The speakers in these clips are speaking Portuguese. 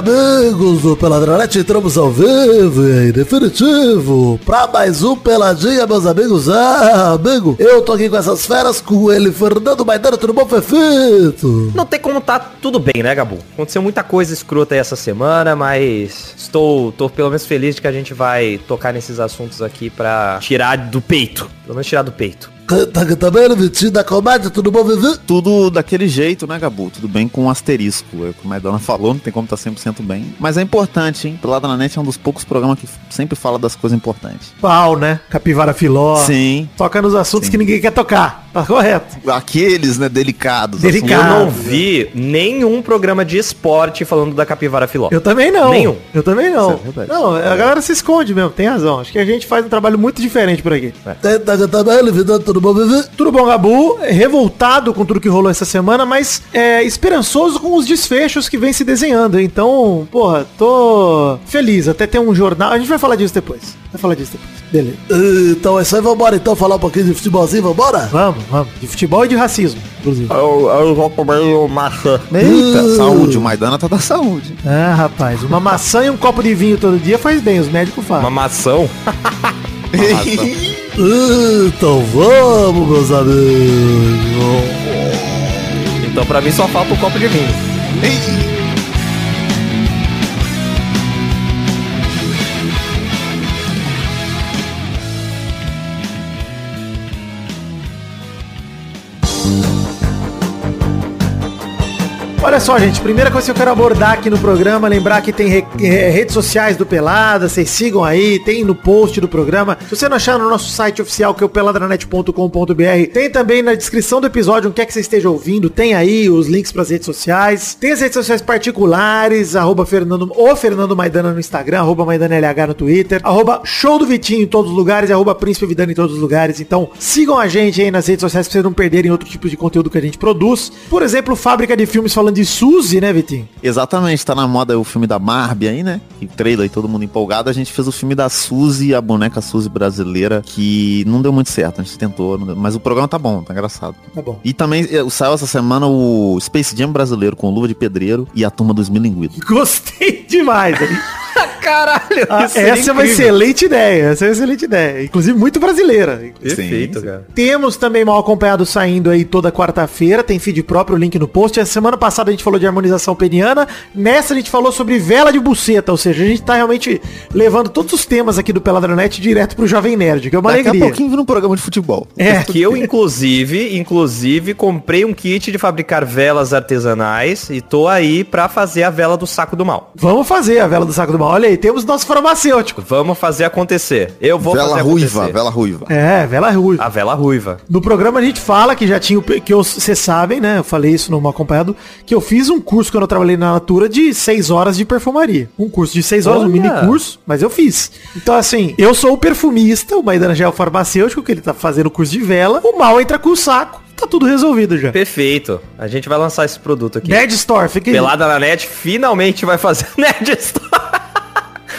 amigos do Peladronete? Entramos ao vivo e em definitivo pra mais um Peladinha, meus amigos. Ah, amigo, eu tô aqui com essas feras, com ele, Fernando Maidana, tudo bom, Fefito? Não tem como tá tudo bem, né, Gabu? Aconteceu muita coisa escrota aí essa semana, mas estou, tô pelo menos feliz de que a gente vai tocar nesses assuntos aqui pra tirar do peito. Pelo menos tirar do peito. Tá também, Vitinho da comédia, tudo bom, Vivi? Tudo daquele jeito, né, Gabu? Tudo bem com um asterisco. É como a Maidana falou, não tem como estar tá 100% bem. Mas é importante, hein? Pelada na Net é um dos poucos programas que sempre fala das coisas importantes. Pau, né? Capivara Filó. Sim. Toca nos assuntos Sim. que ninguém quer tocar. Tá correto. Aqueles, né, delicados. Delicados. Eu não vi nenhum programa de esporte falando da Capivara Filó. Eu também não. Nenhum. Eu também não. É não, a galera se esconde mesmo, tem razão. Acho que a gente faz um trabalho muito diferente por aqui. É. Tá, tá, tá tudo bom, Vivi? Tudo bom, Gabu, revoltado com tudo que rolou essa semana, mas é, esperançoso com os desfechos que vem se desenhando. Então, porra, tô feliz. Até ter um jornal. A gente vai falar disso depois. Vai falar disso depois. Beleza. Então é aí, vambora então falar um pouquinho de futebolzinho, vambora? Vamos, vamos. De futebol e de racismo, inclusive. Eu, eu vou comer maçã. Eita, uh. saúde, o Maidana tá da saúde. Ah, rapaz, uma maçã e um copo de vinho todo dia faz bem, os médicos falam. Uma maçã? uma maçã. Então vamos, meus amigos. Então pra mim só falta um copo de vinho. Olha só, gente, primeira coisa que eu quero abordar aqui no programa, lembrar que tem re redes sociais do Pelada, vocês sigam aí, tem no post do programa. Se você não achar no nosso site oficial, que é o peladranet.com.br, tem também na descrição do episódio, onde quer que você esteja ouvindo, tem aí os links para as redes sociais. Tem as redes sociais particulares, arroba Fernando, ou Fernando Maidana no Instagram, arroba Maidana LH no Twitter, arroba Show do Vitinho em todos os lugares, arroba Príncipe Vidano em todos os lugares. Então, sigam a gente aí nas redes sociais pra vocês não perderem outro tipo de conteúdo que a gente produz. Por exemplo, Fábrica de Filmes falando de de Suzy, né, Vitinho? Exatamente, tá na moda o filme da Barbie aí, né? Que trailer e todo mundo empolgado. A gente fez o filme da Suzy, a boneca Suzy brasileira, que não deu muito certo, a gente tentou, mas o programa tá bom, tá engraçado. Tá bom. E também eh, saiu essa semana o Space Jam brasileiro com Luva de Pedreiro e a Turma dos Milinguidos. Gostei demais. Caralho, ah, essa é uma excelente ideia. Essa é uma excelente ideia. Inclusive muito brasileira. Perfeito, cara. Temos também mal acompanhado saindo aí toda quarta-feira. Tem feed próprio, link no post. A semana passada a gente falou de harmonização peniana. Nessa a gente falou sobre vela de buceta. Ou seja, a gente tá realmente levando todos os temas aqui do Peladronete direto pro Jovem Nerd, que é uma Daqui alegria. Daqui a pouquinho vira um programa de futebol. É. Que eu, inclusive, inclusive, comprei um kit de fabricar velas artesanais e tô aí pra fazer a vela do saco do mal. Vamos fazer a vela do saco do mal. Olha aí, temos nosso farmacêutico. Vamos fazer acontecer. Eu vou vela fazer ruiva, acontecer. Vela ruiva, É, vela ruiva. A vela ruiva. No programa a gente fala que já tinha, que vocês sabem, né? Eu falei isso no acompanhado, que eu fiz um curso quando eu trabalhei na Natura de 6 horas de perfumaria. Um curso de 6 horas, Olha. um mini curso, mas eu fiz. Então assim, eu sou o perfumista, o Maidana já é o farmacêutico, que ele tá fazendo o curso de vela. O mal entra com o saco tá tudo resolvido já. Perfeito. A gente vai lançar esse produto aqui. Nerd Store, fica Pelada na net finalmente vai fazer Nerd Store.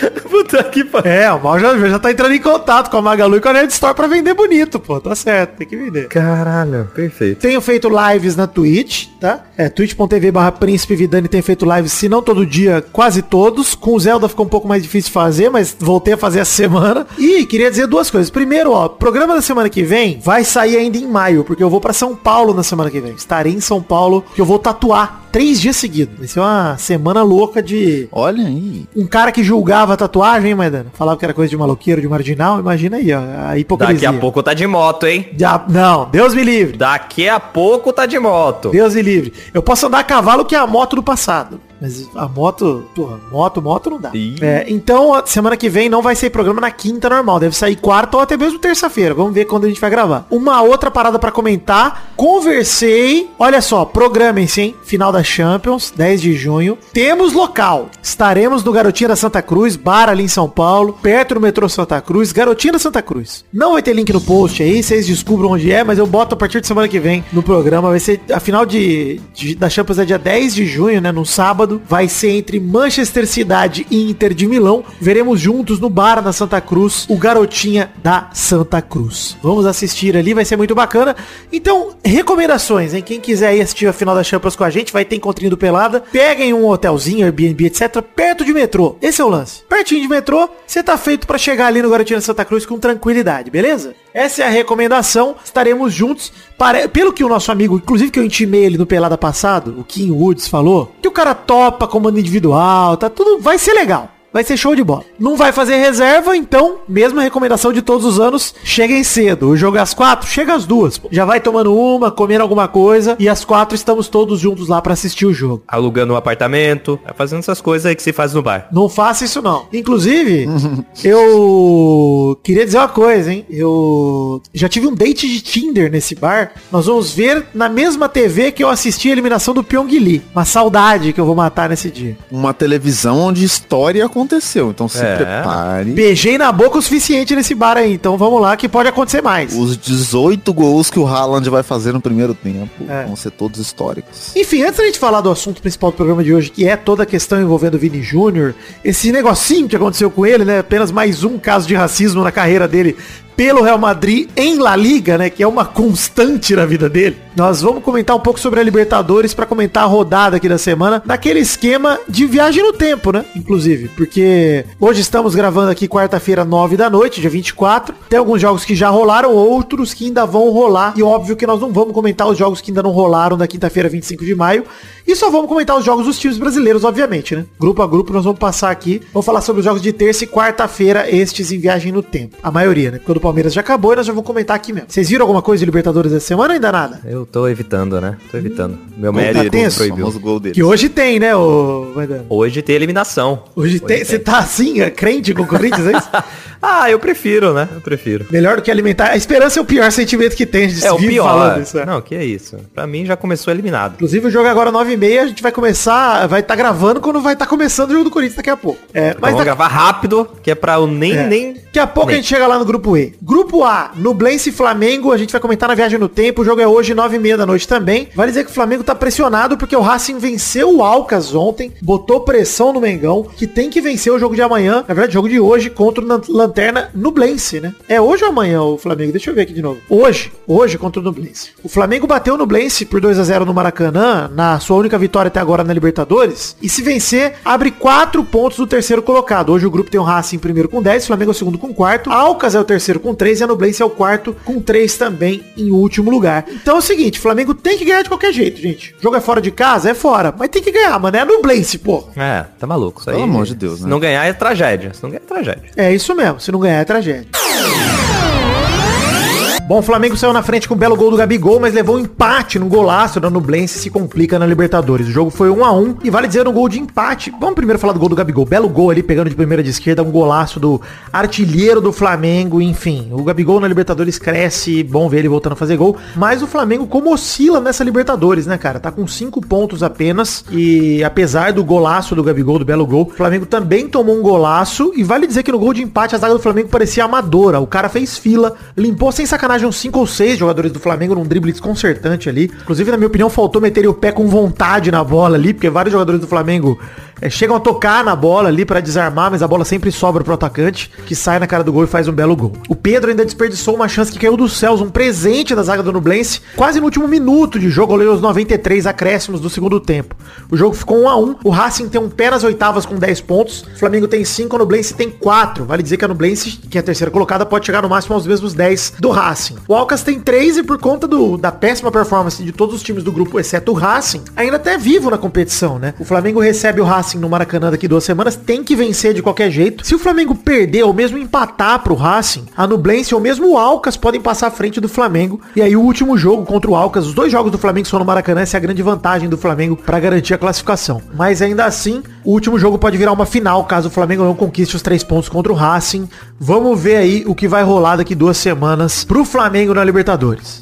Puta que pariu. É, o Mal já, já tá entrando em contato com a Magalu e com a Nerd Store pra vender bonito, pô. Tá certo, tem que vender. Caralho, perfeito. Tenho feito lives na Twitch, tá? É, twitch.tv barra Príncipe Vidani tem feito lives, se não todo dia, quase todos. Com o Zelda ficou um pouco mais difícil de fazer, mas voltei a fazer a semana. E queria dizer duas coisas. Primeiro, ó, programa da semana que vem vai sair ainda em maio, porque eu vou para São Paulo na semana que vem. Estarei em São Paulo, que eu vou tatuar três dias seguidos. Vai ser uma semana louca de. Olha aí. Um cara que julgava a tatuagem, Maidana. Falava que era coisa de maloqueiro, de marginal. Imagina aí, ó. A hipocrisia. Daqui a pouco tá de moto, hein? Já, não, Deus me livre. Daqui a pouco tá de moto. Deus me livre. Eu posso andar a cavalo que é a moto do passado. Mas a moto, porra, moto, moto não dá. É, então, semana que vem não vai sair programa na quinta normal. Deve sair quarta ou até mesmo terça-feira. Vamos ver quando a gente vai gravar. Uma outra parada para comentar. Conversei. Olha só, programem-se, hein? Final da Champions, 10 de junho. Temos local. Estaremos no Garotinha da Santa Cruz, bar ali em São Paulo, perto do metrô Santa Cruz, Garotinha da Santa Cruz. Não vai ter link no post aí, vocês descubram onde é, mas eu boto a partir de semana que vem no programa. Vai ser a final de, de da Champions é dia 10 de junho, né? No sábado sábado vai ser entre Manchester Cidade e Inter de Milão. Veremos juntos no bar na Santa Cruz o Garotinha da Santa Cruz. Vamos assistir ali, vai ser muito bacana. Então, recomendações, hein? Quem quiser ir assistir a final da Champions com a gente, vai ter encontrinho do Pelada. Peguem um hotelzinho, Airbnb, etc, perto de metrô. Esse é o lance. Pertinho de metrô, você tá feito para chegar ali no Garotinha da Santa Cruz com tranquilidade, beleza? Essa é a recomendação. Estaremos juntos. Para... Pelo que o nosso amigo, inclusive que eu intimei ele no Pelada passado, o Kim Woods falou, que o cara topa comando individual, tá tudo, vai ser legal. Vai ser show de bola. Não vai fazer reserva, então, mesma recomendação de todos os anos, cheguem cedo. O jogo é às quatro, chega às duas. Já vai tomando uma, comendo alguma coisa, e às quatro estamos todos juntos lá para assistir o jogo. Alugando um apartamento, fazendo essas coisas aí que se faz no bar. Não faça isso não. Inclusive, eu queria dizer uma coisa, hein? Eu já tive um date de Tinder nesse bar. Nós vamos ver na mesma TV que eu assisti a eliminação do Pyongyi. Uma saudade que eu vou matar nesse dia. Uma televisão onde história aconteceu, então se É. prepare. Beijei na boca o suficiente nesse bar aí, então vamos lá que pode acontecer mais. Os 18 gols que o Haaland vai fazer no primeiro tempo É. vão ser todos históricos. Enfim, antes da gente falar do assunto principal do programa de hoje, que é toda a questão envolvendo o Vini Júnior, esse negocinho que aconteceu com ele, né? Apenas mais um caso de racismo na carreira dele pelo Real Madrid em La Liga, né? Que é uma constante na vida dele. Nós vamos comentar um pouco sobre a Libertadores para comentar a rodada aqui da semana, naquele esquema de viagem no tempo, né? Inclusive, porque hoje estamos gravando aqui quarta-feira, 9 da noite, dia 24. Tem alguns jogos que já rolaram, outros que ainda vão rolar. E óbvio que nós não vamos comentar os jogos que ainda não rolaram da quinta-feira, 25 de maio. E só vamos comentar os jogos dos times brasileiros, obviamente, né? Grupo a grupo nós vamos passar aqui. Vamos falar sobre os jogos de terça e quarta-feira, estes em viagem no tempo. A maioria, né? Porque o do Palmeiras já acabou e nós já vamos comentar aqui mesmo. Vocês viram alguma coisa de Libertadores essa semana ou ainda nada? Eu tô evitando, né? Tô evitando. Meu Gol médico dele, tenso. o proibiu. gol dele. Que hoje tem, né, ô Vandana? Hoje tem eliminação. Hoje tem. Você tá assim, é crente com o Corinthians, é isso? Ah, eu prefiro, né? Eu prefiro. Melhor do que alimentar. A esperança é o pior sentimento que tem. A gente É o vive pior. falando isso, é. Não, que é isso. Pra mim já começou eliminado. Inclusive o jogo é agora 9h30, a gente vai começar, vai estar gravando quando vai estar começando o jogo do Corinthians daqui a pouco. É, Mas mas vamos daqui, gravar rápido, que é pra eu nem, é, nem... daqui a pouco nem. a gente chega lá no grupo E. Grupo A, Nublense e Flamengo, a gente vai comentar na viagem no tempo, o jogo é hoje 9h30 da noite também. Vale dizer que o Flamengo tá pressionado porque o Racing venceu o Alcas ontem, botou pressão no Mengão, que tem que vencer o jogo de amanhã, na verdade jogo de hoje contra o Lanterna Nublense, né? É hoje ou amanhã o Flamengo? Deixa eu ver aqui de novo. Hoje, hoje contra o Nublense. O Flamengo bateu o Nublense por 2 a 0 no Maracanã, na sua única vitória até agora na Libertadores, e se vencer, abre 4 pontos do terceiro colocado. Hoje o grupo tem o Racing primeiro com 10, o Flamengo é o segundo com 4, Alcas é o terceiro com 3 e a Nublense é o quarto com 3 também em último lugar. Então é o seguinte, o Flamengo tem que ganhar de qualquer jeito, gente. O jogo é fora de casa? É fora, mas tem que ganhar, mano. É a Nublense, pô. É, tá maluco. Isso aí, Pelo amor de Deus, Se né? não ganhar é tragédia. Se não ganhar é tragédia. É isso mesmo, se não ganhar é tragédia. Bom, o Flamengo saiu na frente com o belo gol do Gabigol, mas levou um empate no golaço da Nublense e se complica na Libertadores. O jogo foi 1 a 1 e vale dizer um gol de empate. Vamos primeiro falar do gol do Gabigol. Belo gol ali, pegando de primeira de esquerda, um golaço do artilheiro do Flamengo, enfim. O Gabigol na Libertadores cresce, bom ver ele voltando a fazer gol. Mas o Flamengo como oscila nessa Libertadores, né, cara? Tá com cinco pontos apenas e apesar do golaço do Gabigol, do belo gol, o Flamengo também tomou um golaço e vale dizer que no gol de empate a zaga do Flamengo parecia amadora. O cara fez fila, limpou sem sacanagem uns 5 ou 6 jogadores do Flamengo num drible desconcertante ali. Inclusive, na minha opinião, faltou meter o pé com vontade na bola ali, porque vários jogadores do Flamengo é, chegam a tocar na bola ali pra desarmar, mas a bola sempre sobra pro atacante, que sai na cara do gol e faz um belo gol. O Pedro ainda desperdiçou uma chance que caiu dos céus, um presente da zaga do Nublense, quase no último minuto de jogo, ali aos 93 acréscimos do segundo tempo. O jogo ficou 1 a 1 o Racing tem um pé nas oitavas com 10 pontos, o Flamengo tem 5, o Nublense tem 4. Vale dizer que a Nublense, que é a terceira colocada, pode chegar no máximo aos mesmos 10 do Racing. O Alcas tem 3 e por conta do, da péssima performance de todos os times do grupo, exceto o Racing, ainda até vivo na competição, né? O Flamengo recebe o Racing no Maracanã daqui duas semanas, tem que vencer de qualquer jeito. Se o Flamengo perder ou mesmo empatar pro Racing, a Nublense ou mesmo o Alcas podem passar à frente do Flamengo. E aí o último jogo contra o Alcas, os dois jogos do Flamengo são no Maracanã, essa é a grande vantagem do Flamengo para garantir a classificação. Mas ainda assim, o último jogo pode virar uma final caso o Flamengo não conquiste os três pontos contra o Racing. Vamos ver aí o que vai rolar daqui duas semanas pro Flamengo na Libertadores.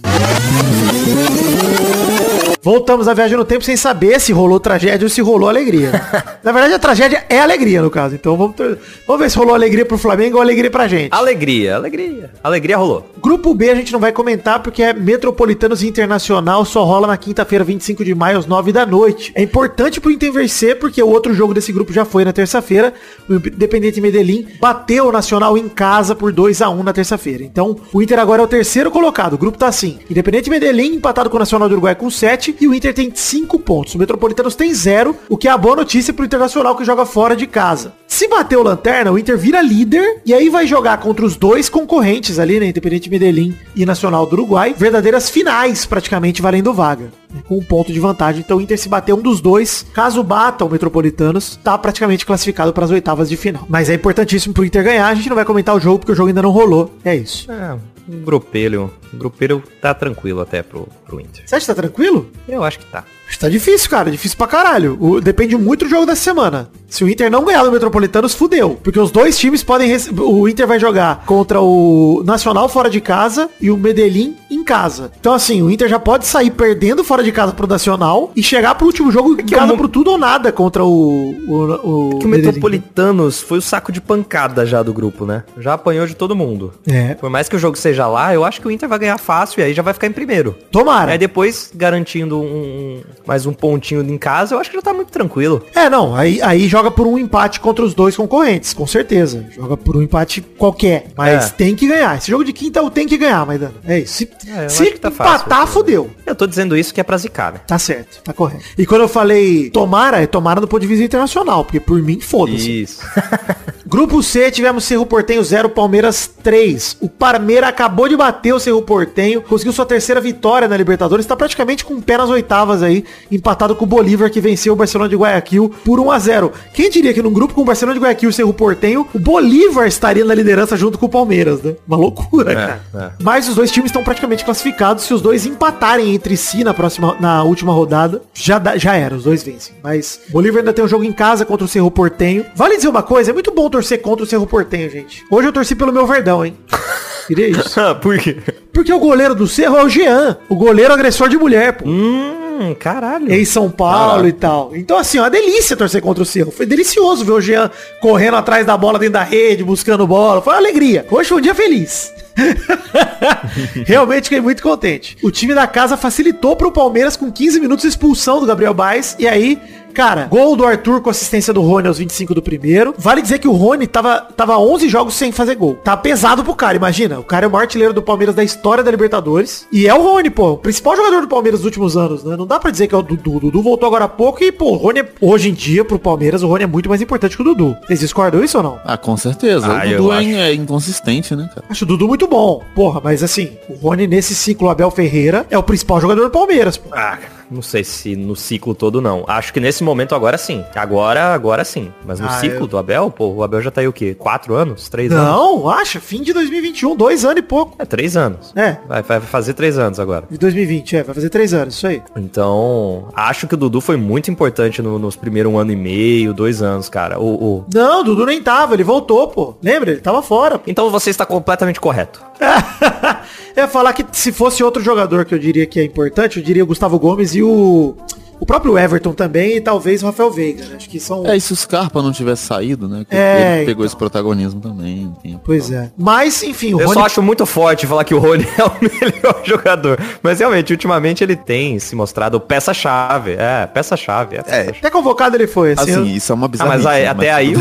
Voltamos à viagem no tempo sem saber se rolou tragédia ou se rolou alegria. Na verdade, a tragédia é alegria, no caso. Então vamos, ter... vamos ver se rolou alegria pro Flamengo ou alegria pra gente. Alegria, alegria. Alegria rolou. Grupo B a gente não vai comentar porque é Metropolitanos Internacional, só rola na quinta-feira, 25 de maio, às 9 da noite. É importante pro Inter vencer porque o outro jogo desse grupo já foi na terça-feira. O Independente Medellín bateu o Nacional em casa por 2 a 1 na terça-feira. Então, o Inter agora é o terceiro colocado. O grupo tá assim. Independente Medellín empatado com o Nacional do Uruguai com 7 e o Inter tem 5 pontos. O Metropolitanos tem 0, o que é a boa notícia pro Internacional que joga fora de casa. Se bater o Lanterna, o Inter vira líder e aí vai jogar contra os dois concorrentes ali, né? Independente Medellín e Nacional do Uruguai. Verdadeiras finais, praticamente, valendo vaga. Com um ponto de vantagem. Então o Inter se bater um dos dois, caso bata o Metropolitanos, tá praticamente classificado para as oitavas de final. Mas é importantíssimo pro Inter ganhar. A gente não vai comentar o jogo porque o jogo ainda não rolou. É isso. É, um grupelho. Um grupelho tá tranquilo até pro, pro Inter. Você acha que tá tranquilo? Eu acho que tá. Tá difícil, cara. Difícil pra caralho. O- depende muito do jogo da semana. Se o Inter não ganhar do Metropolitanos, fudeu. Porque os dois times podem... O Inter vai jogar contra o Nacional fora de casa e o Medellín em casa. Então, assim, o Inter já pode sair perdendo fora de casa pro Nacional e chegar pro último jogo em que casa pro tudo ou nada contra o... O, o Que o Medellín. Metropolitanos foi o saco de pancada já do grupo, né? Já apanhou de todo mundo. É. Por mais que o jogo seja lá, eu acho que o Inter vai ganhar fácil e aí já vai ficar em primeiro. Tomara. Aí depois, garantindo um, mais um pontinho em casa, eu acho que já tá muito tranquilo. É, não, aí, aí joga por um empate contra os dois concorrentes, com certeza. Joga por um empate qualquer, mas É. tem que ganhar. Esse jogo de quinta eu tenho que ganhar, Maidana. É isso. Se, É, se tá fácil, empatar, assim. fudeu. Eu tô dizendo isso que é pra zicar, né? Tá certo, tá correto. E quando eu falei tomara, é tomara do ponto de vista internacional, porque por mim, foda-se. Isso. Grupo C, tivemos Cerro Portenho 0, Palmeiras 3. O Parmeira acabou de bater o Cerro Portenho, conseguiu sua terceira vitória na Libertadores, está praticamente com o pé nas oitavas aí, empatado com o Bolívar, que venceu o Barcelona de Guayaquil por 1 a 0 Quem diria que num grupo com o Barcelona de Guayaquil e o Cerro Portenho, o Bolívar estaria na liderança junto com o Palmeiras, né? Uma loucura, cara. é. Mas os dois times estão praticamente classificados. Se os dois empatarem entre si na próxima, na última rodada, já, dá- já era, os dois vencem. Mas o Bolívar ainda tem um jogo em casa contra o Cerro Portenho. Vale dizer uma coisa, é muito bom torcer contra o Cerro Portenho, gente. Hoje eu torci pelo meu Verdão, hein? Queria isso. Por quê? Porque o goleiro do Cerro é o Jean, o goleiro agressor de mulher, pô. Hum, caralho. Em São Paulo e tal. Então, assim, é uma delícia torcer contra o Cerro. Foi delicioso ver o Jean correndo atrás da bola dentro da rede, buscando bola. Foi uma alegria. Hoje foi um dia feliz. Realmente fiquei muito contente. O time da casa facilitou pro Palmeiras com 15 minutos de expulsão do Gabriel Baez. E aí, cara, gol do Arthur com assistência do Rony aos 25 do primeiro. Vale dizer que o Rony tava, tava 11 jogos sem fazer gol. Tá pesado pro cara, imagina. O cara é o maior artilheiro do Palmeiras da história da Libertadores. E é o Rony, pô. O principal jogador do Palmeiras dos últimos anos, né? Não dá pra dizer que é o Dudu. O Dudu voltou agora há pouco e, pô, o Rony, é- hoje em dia, pro Palmeiras, o Rony é muito mais importante que o Dudu. Vocês discordam isso ou não? Ah, com certeza. Ah, o Dudu é, acho. é inconsistente, né, cara? Acho o Dudu muito bom. Porra, mas assim, o Rony nesse ciclo Abel Ferreira é o principal jogador do Palmeiras. Ah, não sei se no ciclo todo não. Acho que nesse momento agora sim. Agora, agora sim. Mas no Ah, ciclo eu- do Abel, pô, o Abel já tá aí o quê? Quatro anos? Três anos? Não, acha, fim de 2021, dois anos e pouco. É, três anos. É, Vai, vai fazer três anos agora. de 2020, é, vai fazer três anos, isso aí. Então, acho que o Dudu foi muito importante no- nos primeiros um ano e meio, dois anos, cara. O, o- Não, o Dudu nem tava, ele voltou, pô. Lembra? Ele tava fora. pô. Então você está completamente correto. ia falar que se fosse outro jogador que eu diria que é importante, eu diria o Gustavo Gomes e o. O próprio Everton também e talvez o Rafael Veiga, né? Acho que são. É, e se o Scarpa não tivesse saído, né? que É, ele pegou então. esse protagonismo também. Pois é. Mas, enfim, o Eu Rony. só acho muito forte falar que o Rony é o melhor jogador. Mas realmente, ultimamente ele tem se mostrado peça-chave. É, peça-chave. É, peça-chave. Até convocado ele foi, assim. Assim, eu- isso é uma Ah, bizarrice. mas aí- até aí o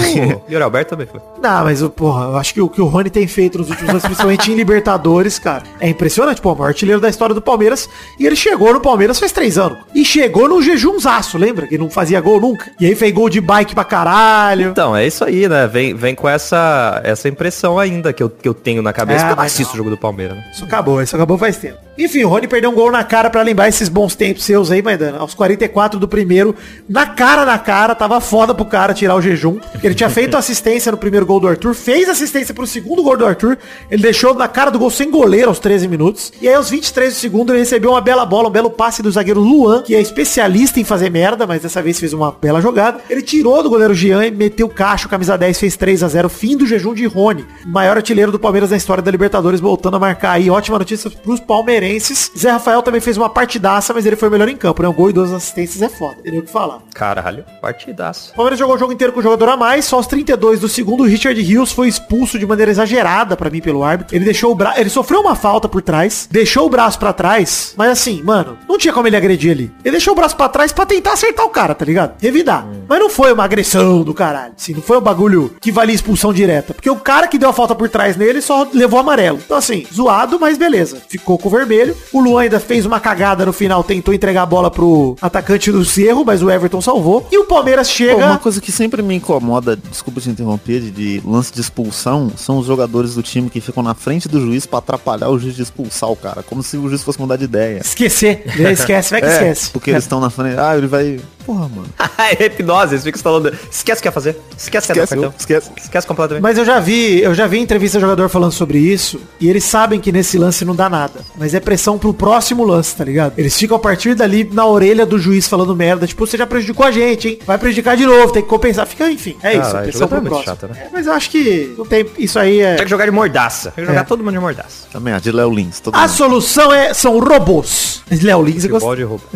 Yuri Alberto também foi. Não, mas, o- porra, eu acho que o que o Rony tem feito nos últimos anos, principalmente em Libertadores, cara, é impressionante. Pô, o maior artilheiro da história do Palmeiras. E ele chegou no Palmeiras faz três anos. E chegou no jejumzaço, lembra? Que não fazia gol nunca. E aí fez gol de bike pra caralho. Então, é isso aí, né? Vem, vem com essa, essa impressão ainda que eu, que eu tenho na cabeça. É, que eu assisto não. o jogo do Palmeiras, né? Isso acabou, isso acabou faz tempo. Enfim, o Rony perdeu um gol na cara pra lembrar esses bons tempos seus aí, Maidana. Aos 44 do primeiro, na cara, na cara, tava foda pro cara tirar o jejum. Ele tinha feito assistência no primeiro gol do Arthur, fez assistência pro segundo gol do Arthur, ele deixou na cara do gol sem goleiro aos 13 minutos. E aí aos 23 do segundo ele recebeu uma bela bola, um belo passe do zagueiro Luan, que é especialista em fazer merda, mas dessa vez fez uma bela jogada. Ele tirou do goleiro Jean e meteu o cacho, camisa 10, fez 3 a 0 fim do jejum de Rony, maior artilheiro do Palmeiras na história da Libertadores, voltando a marcar aí. Ótima notícia pros palmeirenses. Zé Rafael também fez uma partidaça, mas ele foi o melhor em campo, né? Um gol e duas assistências é foda. Ele o que falar. Caralho, partidaço. O Palmeiras jogou o jogo inteiro com o jogador a mais, só aos 32 do segundo, Richard Rios foi expulso de maneira exagerada pra mim pelo árbitro. Ele deixou o braço, ele sofreu uma falta por trás, deixou o braço pra trás, mas assim, mano, não tinha como ele agredir ali. Ele deixou o braço pra trás pra tentar acertar o cara, tá ligado? Revidar. Mas não foi uma agressão do caralho. Assim, não foi um bagulho que valia expulsão direta. Porque o cara que deu a falta por trás nele só levou amarelo. Então assim, zoado, mas beleza. Ficou com o vermelho. O Luan ainda fez uma cagada no final, tentou entregar a bola pro atacante do Cerro, mas o Everton salvou. E o Palmeiras Pô, chega... uma coisa que sempre me incomoda, desculpa te interromper, de, de lance de expulsão, são os jogadores do time que ficam na frente do juiz pra atrapalhar o juiz de expulsar o cara. Como se o juiz fosse mudar de ideia. Esquecer. Esquece, vai que É, esquece. Porque eles estão na frente. Ah, ele vai. Porra, mano. é hipnose, eles ficam falando. Esquece o que ia fazer. Esquece o que ia dar Esquece, cartão. esquece. Esquece completamente. Mas eu já vi, eu já vi entrevista de jogador falando sobre isso, e eles sabem que nesse lance não dá nada. Mas é pressão pro próximo lance, tá ligado? Eles ficam a partir dali na orelha do juiz falando merda, tipo, você já prejudicou a gente, hein? Vai prejudicar de novo, tem que compensar. Fica, enfim, é isso, pressão pro é próximo. chato, né? É, mas eu acho que não tem, isso aí é... Tinha que jogar de mordaça. Tem que jogar É. todo mundo de mordaça. Também, a de Léo Lins. Todo A mundo. solução é, são robôs. Léo Lins, eu Futebol gosto... de roupa.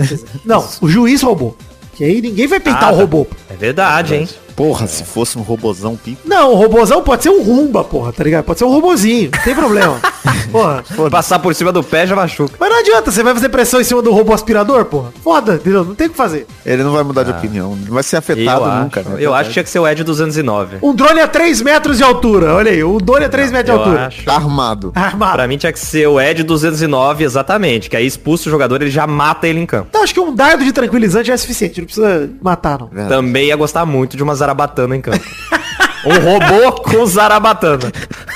Não, o juiz roubou. Que aí ninguém vai peitar Ah, o tá. robô. É verdade, hein? Porra, se fosse um robozão pico. Não, o robôzão pode ser um rumba, porra, tá ligado? Pode ser um robozinho, não tem problema. porra. Passar por cima do pé já machuca. Mas não adianta, você vai fazer pressão em cima do robô aspirador, porra? Foda, entendeu? Não tem o que fazer. Ele não vai mudar de opinião. Não vai ser Eu, afetado acho, nunca, né? eu acho que tinha que ser o Ed 209. Um drone a 3 metros de altura, olha aí, o drone a 3 metros de Eu altura. acho. Tá armado. Armado. Pra mim tinha que ser o Ed 209, exatamente. Que aí expulsa o jogador, ele já mata ele em campo. Então acho que um dardo de tranquilizante é suficiente, não precisa matar, não. Verdade. Também ia gostar muito de uma zarabatana em campo. um robô com zarabatana.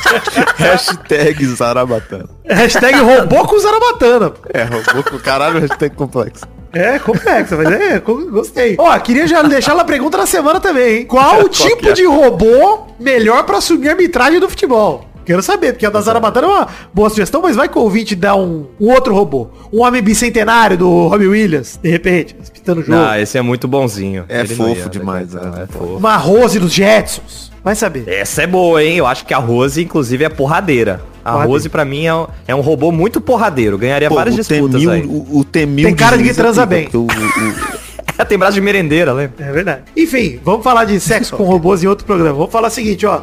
Hashtag Zarabatana. Hashtag robô com zarabatana. É, robô com caralho, hashtag complexo. É, complexa, mas é, gostei. Ó, queria já deixar uma pergunta na semana também, hein? Qual o tipo é? de robô melhor pra assumir a arbitragem do futebol? Quero saber, porque a da Zarabatana é uma boa sugestão, mas vai que o ouvinte dá um, um outro robô. Um homem bicentenário do Robbie Williams, de repente, disputando o jogo. Ah, esse é muito bonzinho. É Ele fofo ia, demais, né, é. É fofo. Uma Rose dos Jetsons. Vai saber. Essa é boa, hein? Eu acho que a Rose, inclusive, é porradeira. A Porradeira. Rose, pra mim, é um, é um robô muito porradeiro. Ganharia Pô, várias o disputas T-1000 aí. o, o T-1000 Tem cara de que transa bem. porque o- o- Tem braço de merendeira, lembra? É verdade. Enfim, vamos falar de sexo com robôs em outro programa. Vamos falar o seguinte, ó.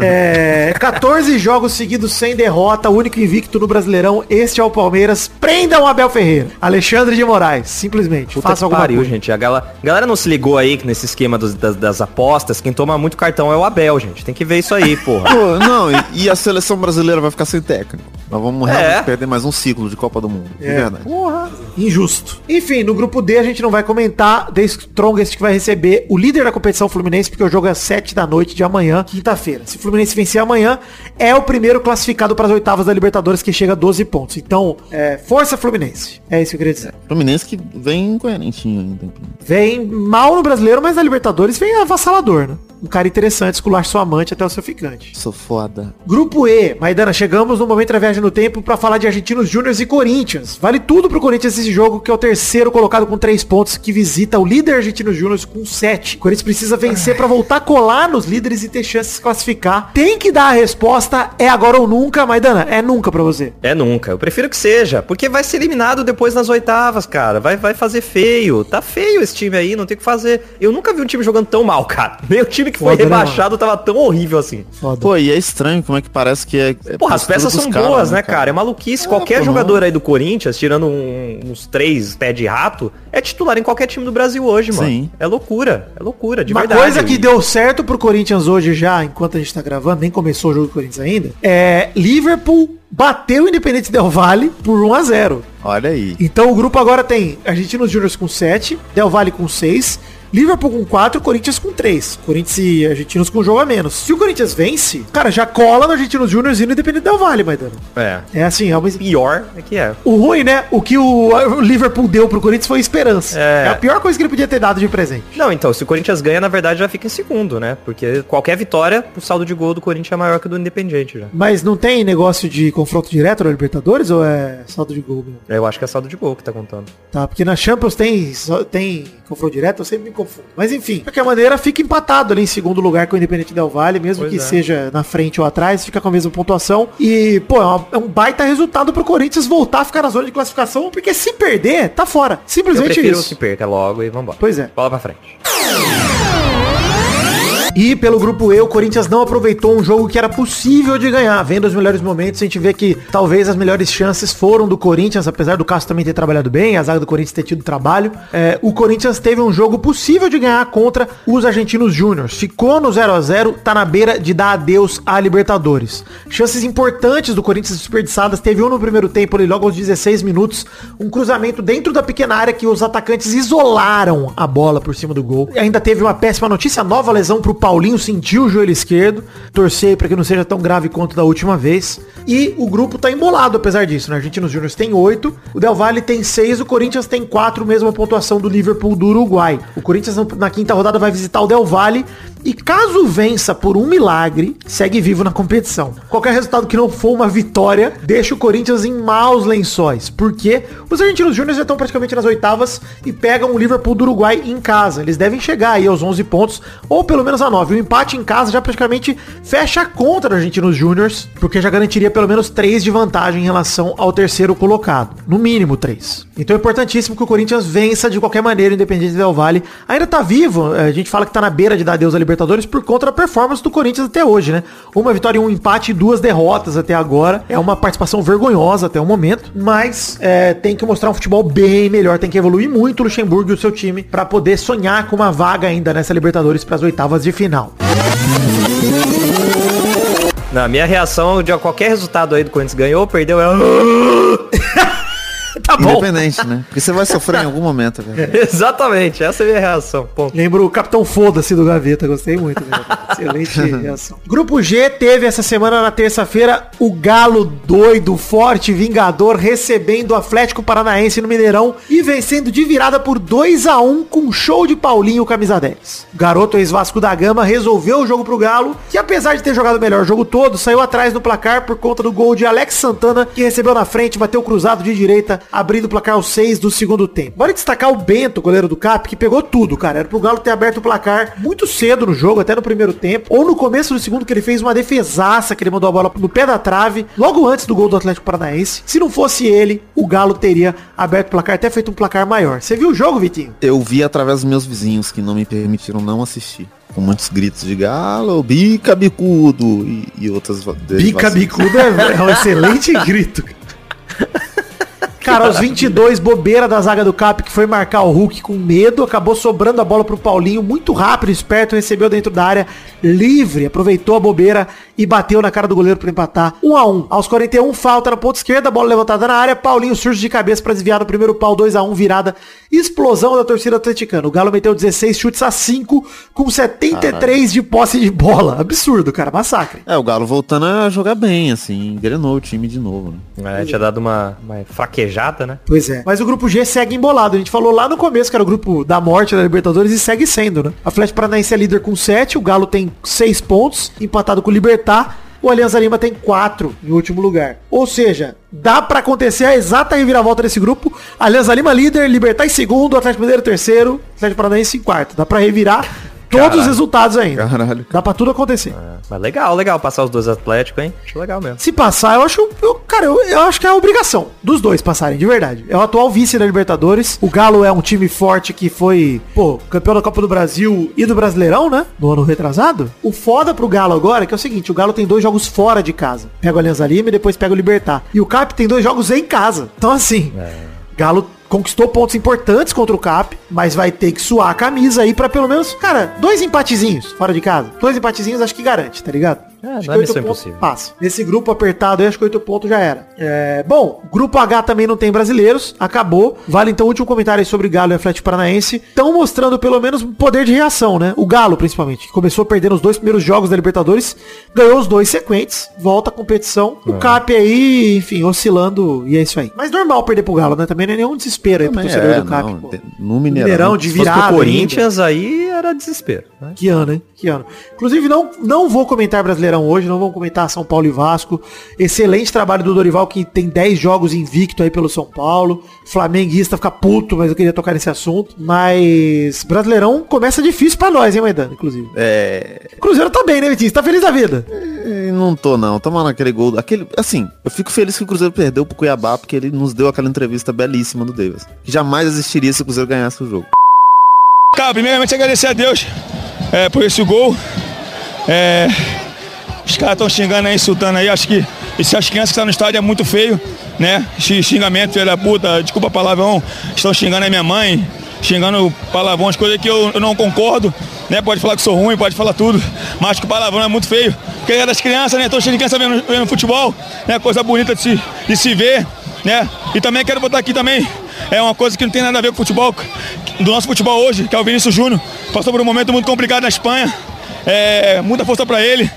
É, 14 jogos seguidos sem derrota, o único invicto no Brasileirão. Este é o Palmeiras. Prendam o Abel Ferreira. Alexandre de Moraes, simplesmente. Puta Faça alguma pariu, coisa. gente. A galera, a galera não se ligou aí que nesse esquema dos- das, das apostas, quem toma muito cartão é o Abel, gente. Tem que ver isso aí, porra. Pô, não, e, e a seleção brasileira vai ficar sem técnico. Nós vamos É. realmente perder mais um ciclo de Copa do Mundo. De É. verdade. Injusto. Enfim, no grupo D a gente não vai comentar The Strongest que vai receber o líder da competição Fluminense, porque o jogo é às 7 da noite de amanhã, quinta-feira. Se o Fluminense vencer amanhã, é o primeiro classificado para as oitavas da Libertadores, que chega a 12 pontos. Então, é, força Fluminense. É isso que eu queria dizer. Fluminense que vem coerentinho ainda. Vem mal no brasileiro, mas na Libertadores vem avassalador, né? Um cara interessante, esculacha sua amante até o seu ficante. Sou foda. Grupo E, Maidana, chegamos no momento da viagem no tempo pra falar de Argentinos Júniors e Corinthians. Vale tudo pro Corinthians esse jogo, que é o terceiro colocado com três pontos, que visita o líder Argentinos Júniors com sete. O Corinthians precisa vencer pra voltar a colar nos líderes e ter chance de se classificar. Tem que dar a resposta, é agora ou nunca, Maidana, é nunca pra você. É nunca. Eu prefiro que seja. Porque vai ser eliminado depois nas oitavas, cara. Vai, vai fazer feio. Tá feio esse time aí, não tem o que fazer. Eu nunca vi um time jogando tão mal, cara. Nem o time que foi Foda, né, rebaixado tava tão horrível assim. Foda. Pô, e é estranho como é que parece que é. é Porra, as peças são caras, boas, né, cara? É maluquice. Qualquer pô, jogador aí do Corinthians, tirando um- uns três pés de rato, é titular em qualquer time do Brasil hoje, mano. Sim. É loucura. É loucura, de Uma verdade. coisa que deu certo pro Corinthians hoje já, enquanto a gente tá gravando, nem começou o jogo do Corinthians ainda, é Liverpool bateu o Independente Del Valle por 1 a 0 Olha aí. Então o grupo agora tem Argentinos Júnior com 7, Del Valle com 6, Liverpool com 4 Corinthians com 3. Corinthians e Argentinos com um jogo a menos. Se o Corinthians vence, cara, já cola no Argentinos Júnior e no Independente Del Valle, Maidano. É. É assim, é uma... Pior é que é. O ruim, né? O que o o Liverpool deu pro Corinthians foi esperança. É. É. a pior coisa que ele podia ter dado de presente. Não, então, se o Corinthians ganha, na verdade, já fica em segundo, né? Porque qualquer vitória, o saldo de gol do Corinthians é maior que o do Independiente já. Mas não tem negócio de confronto direto na Libertadores ou é saldo de gol mesmo? Eu acho que é saldo de gol que tá contando. Tá, porque na Champions tem, tem confronto direto, eu sempre me confundo. Mas enfim, de qualquer maneira, fica empatado ali em segundo lugar com o Independente Del Vale, mesmo Pois que é. seja na frente ou atrás, fica com a mesma pontuação. E, pô, é, uma- é um baita resultado pro Corinthians voltar a ficar na zona de classificação, porque se perder, tá fora. Eu Simplesmente prefiro isso. que perca logo e vambora. Pois é. Bola pra frente. E pelo grupo E, o Corinthians não aproveitou um jogo que era possível de ganhar. Vendo os melhores momentos, a gente vê que talvez as melhores chances foram do Corinthians, apesar do Cássio também ter trabalhado bem, a zaga do Corinthians ter tido trabalho. É, o Corinthians teve um jogo possível de ganhar contra os argentinos júniors. Ficou no 0 a 0 tá na beira de dar adeus à Libertadores. Chances importantes do Corinthians desperdiçadas. Teve um no primeiro tempo, ali, logo aos 16 minutos, um cruzamento dentro da pequena área que os atacantes isolaram a bola por cima do gol. E ainda teve uma péssima notícia, nova lesão pro Paulinho, sentiu o joelho esquerdo. Torcer para que não seja tão grave quanto da última vez. E o grupo tá embolado apesar disso, né? Argentinos Júnior tem 8, o Del Valle tem 6, o Corinthians tem 4, mesma pontuação do Liverpool do Uruguai. O Corinthians na quinta rodada vai visitar o Del Valle e caso vença por um milagre, segue vivo na competição. Qualquer resultado que não for uma vitória, deixa o Corinthians em maus lençóis. Porque os argentinos júniores já estão praticamente nas oitavas e pegam o Liverpool do Uruguai em casa. Eles devem chegar aí aos 11 pontos, ou pelo menos a 9. O empate em casa já praticamente fecha a conta dos argentinos júniors, porque já garantiria pelo menos 3 de vantagem em relação ao terceiro colocado. No mínimo 3. Então é importantíssimo que o Corinthians vença de qualquer maneira, independente do Del Valle. Ainda tá vivo, a gente fala que tá na beira de dar adeus à Libertadores por conta da performance do Corinthians até hoje, né? Uma vitória, um empate e duas derrotas até agora. É uma participação vergonhosa até o momento, mas é, tem que mostrar um futebol bem melhor, tem que evoluir muito o Luxemburgo e o seu time pra poder sonhar com uma vaga ainda nessa Libertadores para as oitavas de final. Na minha reação de qualquer resultado aí do Corinthians ganhou, perdeu, é... Tá bom. Independente, né? Porque você vai sofrer em algum momento, velho. Exatamente, essa é a minha reação. Ponto. Lembro o Capitão Foda-se do Gaveta, gostei muito. Né? Excelente reação. Grupo G teve essa semana na terça-feira o Galo doido, forte, vingador, recebendo o Atlético Paranaense no Mineirão e vencendo de virada por 2 a 1 com show de Paulinho camisa 10. O garoto ex-Vasco da Gama resolveu o jogo pro Galo, que apesar de ter jogado melhor o jogo todo, saiu atrás no placar por conta do gol de Alex Santana, que recebeu na frente, bateu cruzado de direita, abrindo o placar aos 6 do segundo tempo. Vale destacar o Bento, goleiro do Cap, que pegou tudo, cara. Era pro Galo ter aberto o placar muito cedo no jogo, até no primeiro tempo, ou no começo do segundo, que ele fez uma defesaça, que ele mandou a bola no pé da trave, logo antes do gol do Atlético Paranaense. Se não fosse ele, o Galo teria aberto o placar, até feito um placar maior. Você viu o jogo, Vitinho? Eu vi através dos meus vizinhos que não me permitiram não assistir. Com muitos gritos de galo, bica bicudo e, e outras Bica bicuda é é um excelente grito. Cara, aos 22, bobeira da zaga do Cap que foi marcar o Hulk com medo, acabou sobrando a bola pro Paulinho, muito rápido, esperto, recebeu dentro da área, livre, aproveitou a bobeira e bateu na cara do goleiro para empatar. 1 a 1. Aos 41, falta na ponta esquerda, bola levantada na área, Paulinho surge de cabeça para desviar no primeiro pau, 2 a 1 virada, explosão da torcida atleticana. O Galo meteu 16 chutes a 5 com 73 de posse de bola. Absurdo, cara, massacre. É, o Galo voltando a jogar bem, assim, engrenou o time de novo, né? É, tinha dado uma, uma fraquejada, né? Pois é. Mas o grupo G segue embolado. A gente falou lá no começo que era o grupo da morte da Libertadores e segue sendo, né? A Atlético Paranaense é líder com 7, o Galo tem 6 pontos, empatado com o Libertar. O Alianza Lima tem 4 em último lugar. Ou seja, dá pra acontecer a exata reviravolta desse grupo. Alianza Lima líder, Libertar em segundo, Atlético Mineiro terceiro, Atlético Paranaense em quarto. Dá pra revirar todos Caralho. os resultados ainda. Caralho. Dá pra tudo acontecer. Mas legal, legal passar os dois Atléticos, hein? Acho legal mesmo. Se passar, eu acho. Eu, cara, eu, eu acho que é a obrigação dos dois passarem, de verdade. É o atual vice da Libertadores. O Galo é um time forte que foi, pô, campeão da Copa do Brasil e do Brasileirão, né? No ano retrasado. O foda pro Galo agora é que é o seguinte: o Galo tem dois jogos fora de casa. Pega o Alianza Lima e depois pega o Libertar. E o Cap tem dois jogos em casa. Então, assim, Galo conquistou pontos importantes contra o Cap, mas vai ter que suar a camisa aí pra pelo menos, cara, dois empatezinhos fora de casa. Dois empatezinhos acho que garante, tá ligado? É, Acho não é oito missão impossível. Passa. Nesse grupo apertado aí, acho que 8 pontos já era. É, bom, grupo H também não tem brasileiros. Acabou. Vale então o último comentário aí sobre Galo e Atlético Paranaense. Estão mostrando pelo menos poder de reação, né? O Galo, principalmente, que começou perdendo os dois primeiros jogos da Libertadores, ganhou os dois sequentes, volta à competição. O Cap aí, enfim, oscilando, e é isso aí. Mas normal perder pro Galo, né? Também não é nenhum desespero aí pro torcedor é, do Cap. não, pô. no Mineirão. Mineirão de Se fosse virada. pro ainda. Corinthians, aí era desespero. Né? Que ano, hein? Que ano. Inclusive, não, não vou comentar brasileiro Brasileirão hoje, não vamos comentar São Paulo e Vasco. Excelente trabalho do Dorival, que tem 10 jogos invicto aí pelo São Paulo. Flamenguista fica puto, mas eu queria tocar nesse assunto. Mas Brasileirão começa difícil pra nós, hein, Maidana, inclusive. É. Cruzeiro tá bem, né, Vitinho? Você tá feliz da vida? É, Não tô, não. Tomando aquele gol. Aquele, assim, eu fico feliz que o Cruzeiro perdeu pro Cuiabá, porque ele nos deu aquela entrevista belíssima do Davis. Que jamais existiria se o Cruzeiro ganhasse o jogo. Cara, primeiramente agradecer a Deus é, por esse gol. É, os caras estão xingando aí, insultando aí. Acho que essas crianças que estão no estádio é muito feio, né? Xi- Xingamento, filha da puta, desculpa palavrão. Estão xingando a minha mãe, xingando palavrões, coisas que eu, eu não concordo. Né? Pode falar que sou ruim, pode falar tudo. Mas acho que o palavrão é muito feio. Porque é das crianças, né? Tô cheio de criança vendo, vendo futebol, né? Coisa bonita de se, de se ver, né? E também quero botar aqui também é uma coisa que não tem nada a ver com o futebol, do nosso futebol hoje, que é o Vinícius Júnior. Passou por um momento muito complicado na Espanha. É, muita força para ele.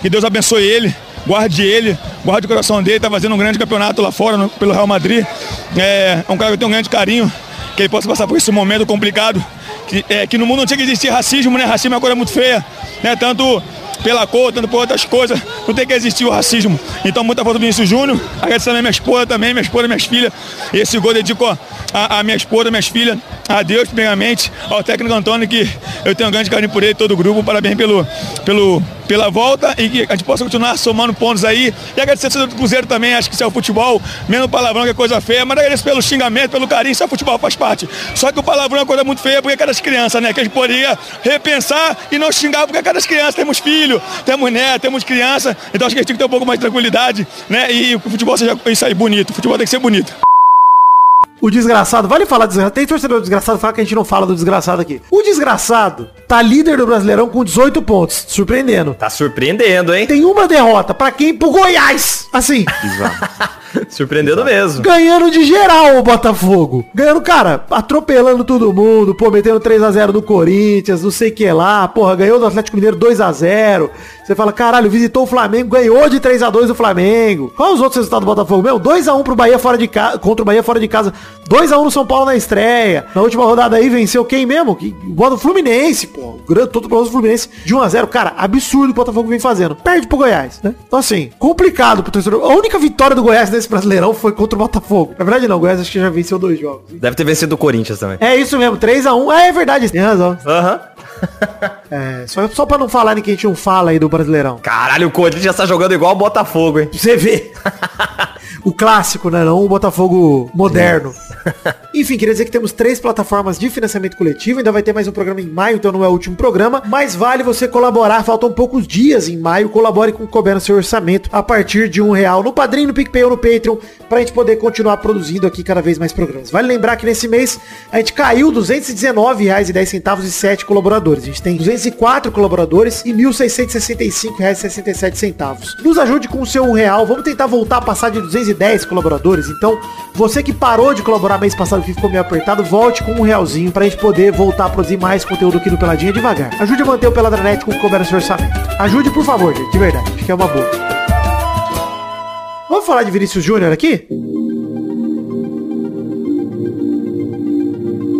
Que Deus abençoe ele, guarde ele, guarde o coração dele. Tá fazendo um grande campeonato lá fora no- pelo Real Madrid. É, é um cara que eu tenho um grande carinho, que ele possa passar por esse momento complicado. Que, é, que no mundo não tinha que existir racismo, né? Racismo é uma coisa muito feia, né? Tanto pela cor, tanto por outras coisas, não tem que existir o racismo. Então, muita força do Vinícius Júnior, agradecer também minha esposa também, minha esposa, minhas filhas. Esse gol dedico a, a minha esposa, minhas filhas, a Deus, primeiramente, ao técnico Antônio, que eu tenho um grande carinho por ele, todo o grupo, parabéns pelo, pelo, pela volta e que a gente possa continuar somando pontos aí. E agradecer a torcida do Cruzeiro também, acho que isso é o futebol, menos palavrão que é coisa feia, mas agradeço pelo xingamento, pelo carinho, isso é futebol, faz parte. Só que o palavrão é coisa muito feia porque é cada criança, né? Que a gente poderia repensar e não xingar porque é cada criança, temos filho, temos neto, temos criança, então acho que a gente tem que ter um pouco mais de tranquilidade, né? E o futebol seja isso aí, bonito, o futebol tem que ser bonito. O desgraçado, vale falar desgraçado. Tem torcedor desgraçado, fala que a gente não fala do desgraçado aqui. O desgraçado tá líder do Brasileirão com 18 pontos, surpreendendo. Tá surpreendendo, hein? Tem uma derrota pra quem? Pro Goiás. Assim, Surpreendendo mesmo. ganhando de geral o Botafogo. Ganhando, cara, atropelando todo mundo, pô, metendo 3x0 no Corinthians, não sei o que lá, porra, ganhou do Atlético Mineiro 2x0. Você fala, caralho, visitou o Flamengo, ganhou de 3x2 o Flamengo. Qual os outros resultados do Botafogo? Meu, 2x1 pro Bahia fora de casa, contra o Bahia fora de casa. 2x1 no São Paulo na estreia. Na última rodada aí venceu quem mesmo? Que, o Fluminense, pô. O grande todo pro Fluminense de 1x0. Cara, absurdo o o Botafogo vem fazendo. Perde pro Goiás, né? Então assim, complicado pro torcedor. A única vitória do Goiás nesse Brasileirão foi contra o Botafogo. Na verdade não, o Goiás acho que já venceu dois jogos. Deve ter vencido o Corinthians também. É isso mesmo, 3x1. É, é verdade, tem razão. Aham. É, só, só pra não falarem que a gente não fala aí do Brasileirão. Caralho, o Corinthians já tá jogando igual o Botafogo, hein? Você ver. o clássico, né? Não o Botafogo moderno. Enfim, queria dizer que temos três plataformas de financiamento coletivo. Ainda vai ter mais um programa em maio, então não é o último programa. Mas vale você colaborar. Faltam poucos dias em maio. Colabore com o Couber no seu orçamento a partir de um real no Padrinho, no PicPay ou no Patreon. Pra gente poder continuar produzindo aqui cada vez mais programas. Vale lembrar que nesse mês a gente caiu R$ 219,10 e 7 colaboradores. A gente tem 204 colaboradores e R$ 1.665,67 Nos ajude com o seu um real. Vamos tentar voltar a passar de 210 colaboradores. Então, você que parou de colaborar mês passado que ficou meio apertado, volte com um realzinho pra gente poder voltar a produzir mais conteúdo aqui no Peladinha devagar. Ajude a manter o Peladranet com o no seu orçamento. Ajude, por favor, gente, de verdade. Acho que é uma boa. Vamos falar de Vinícius Júnior aqui?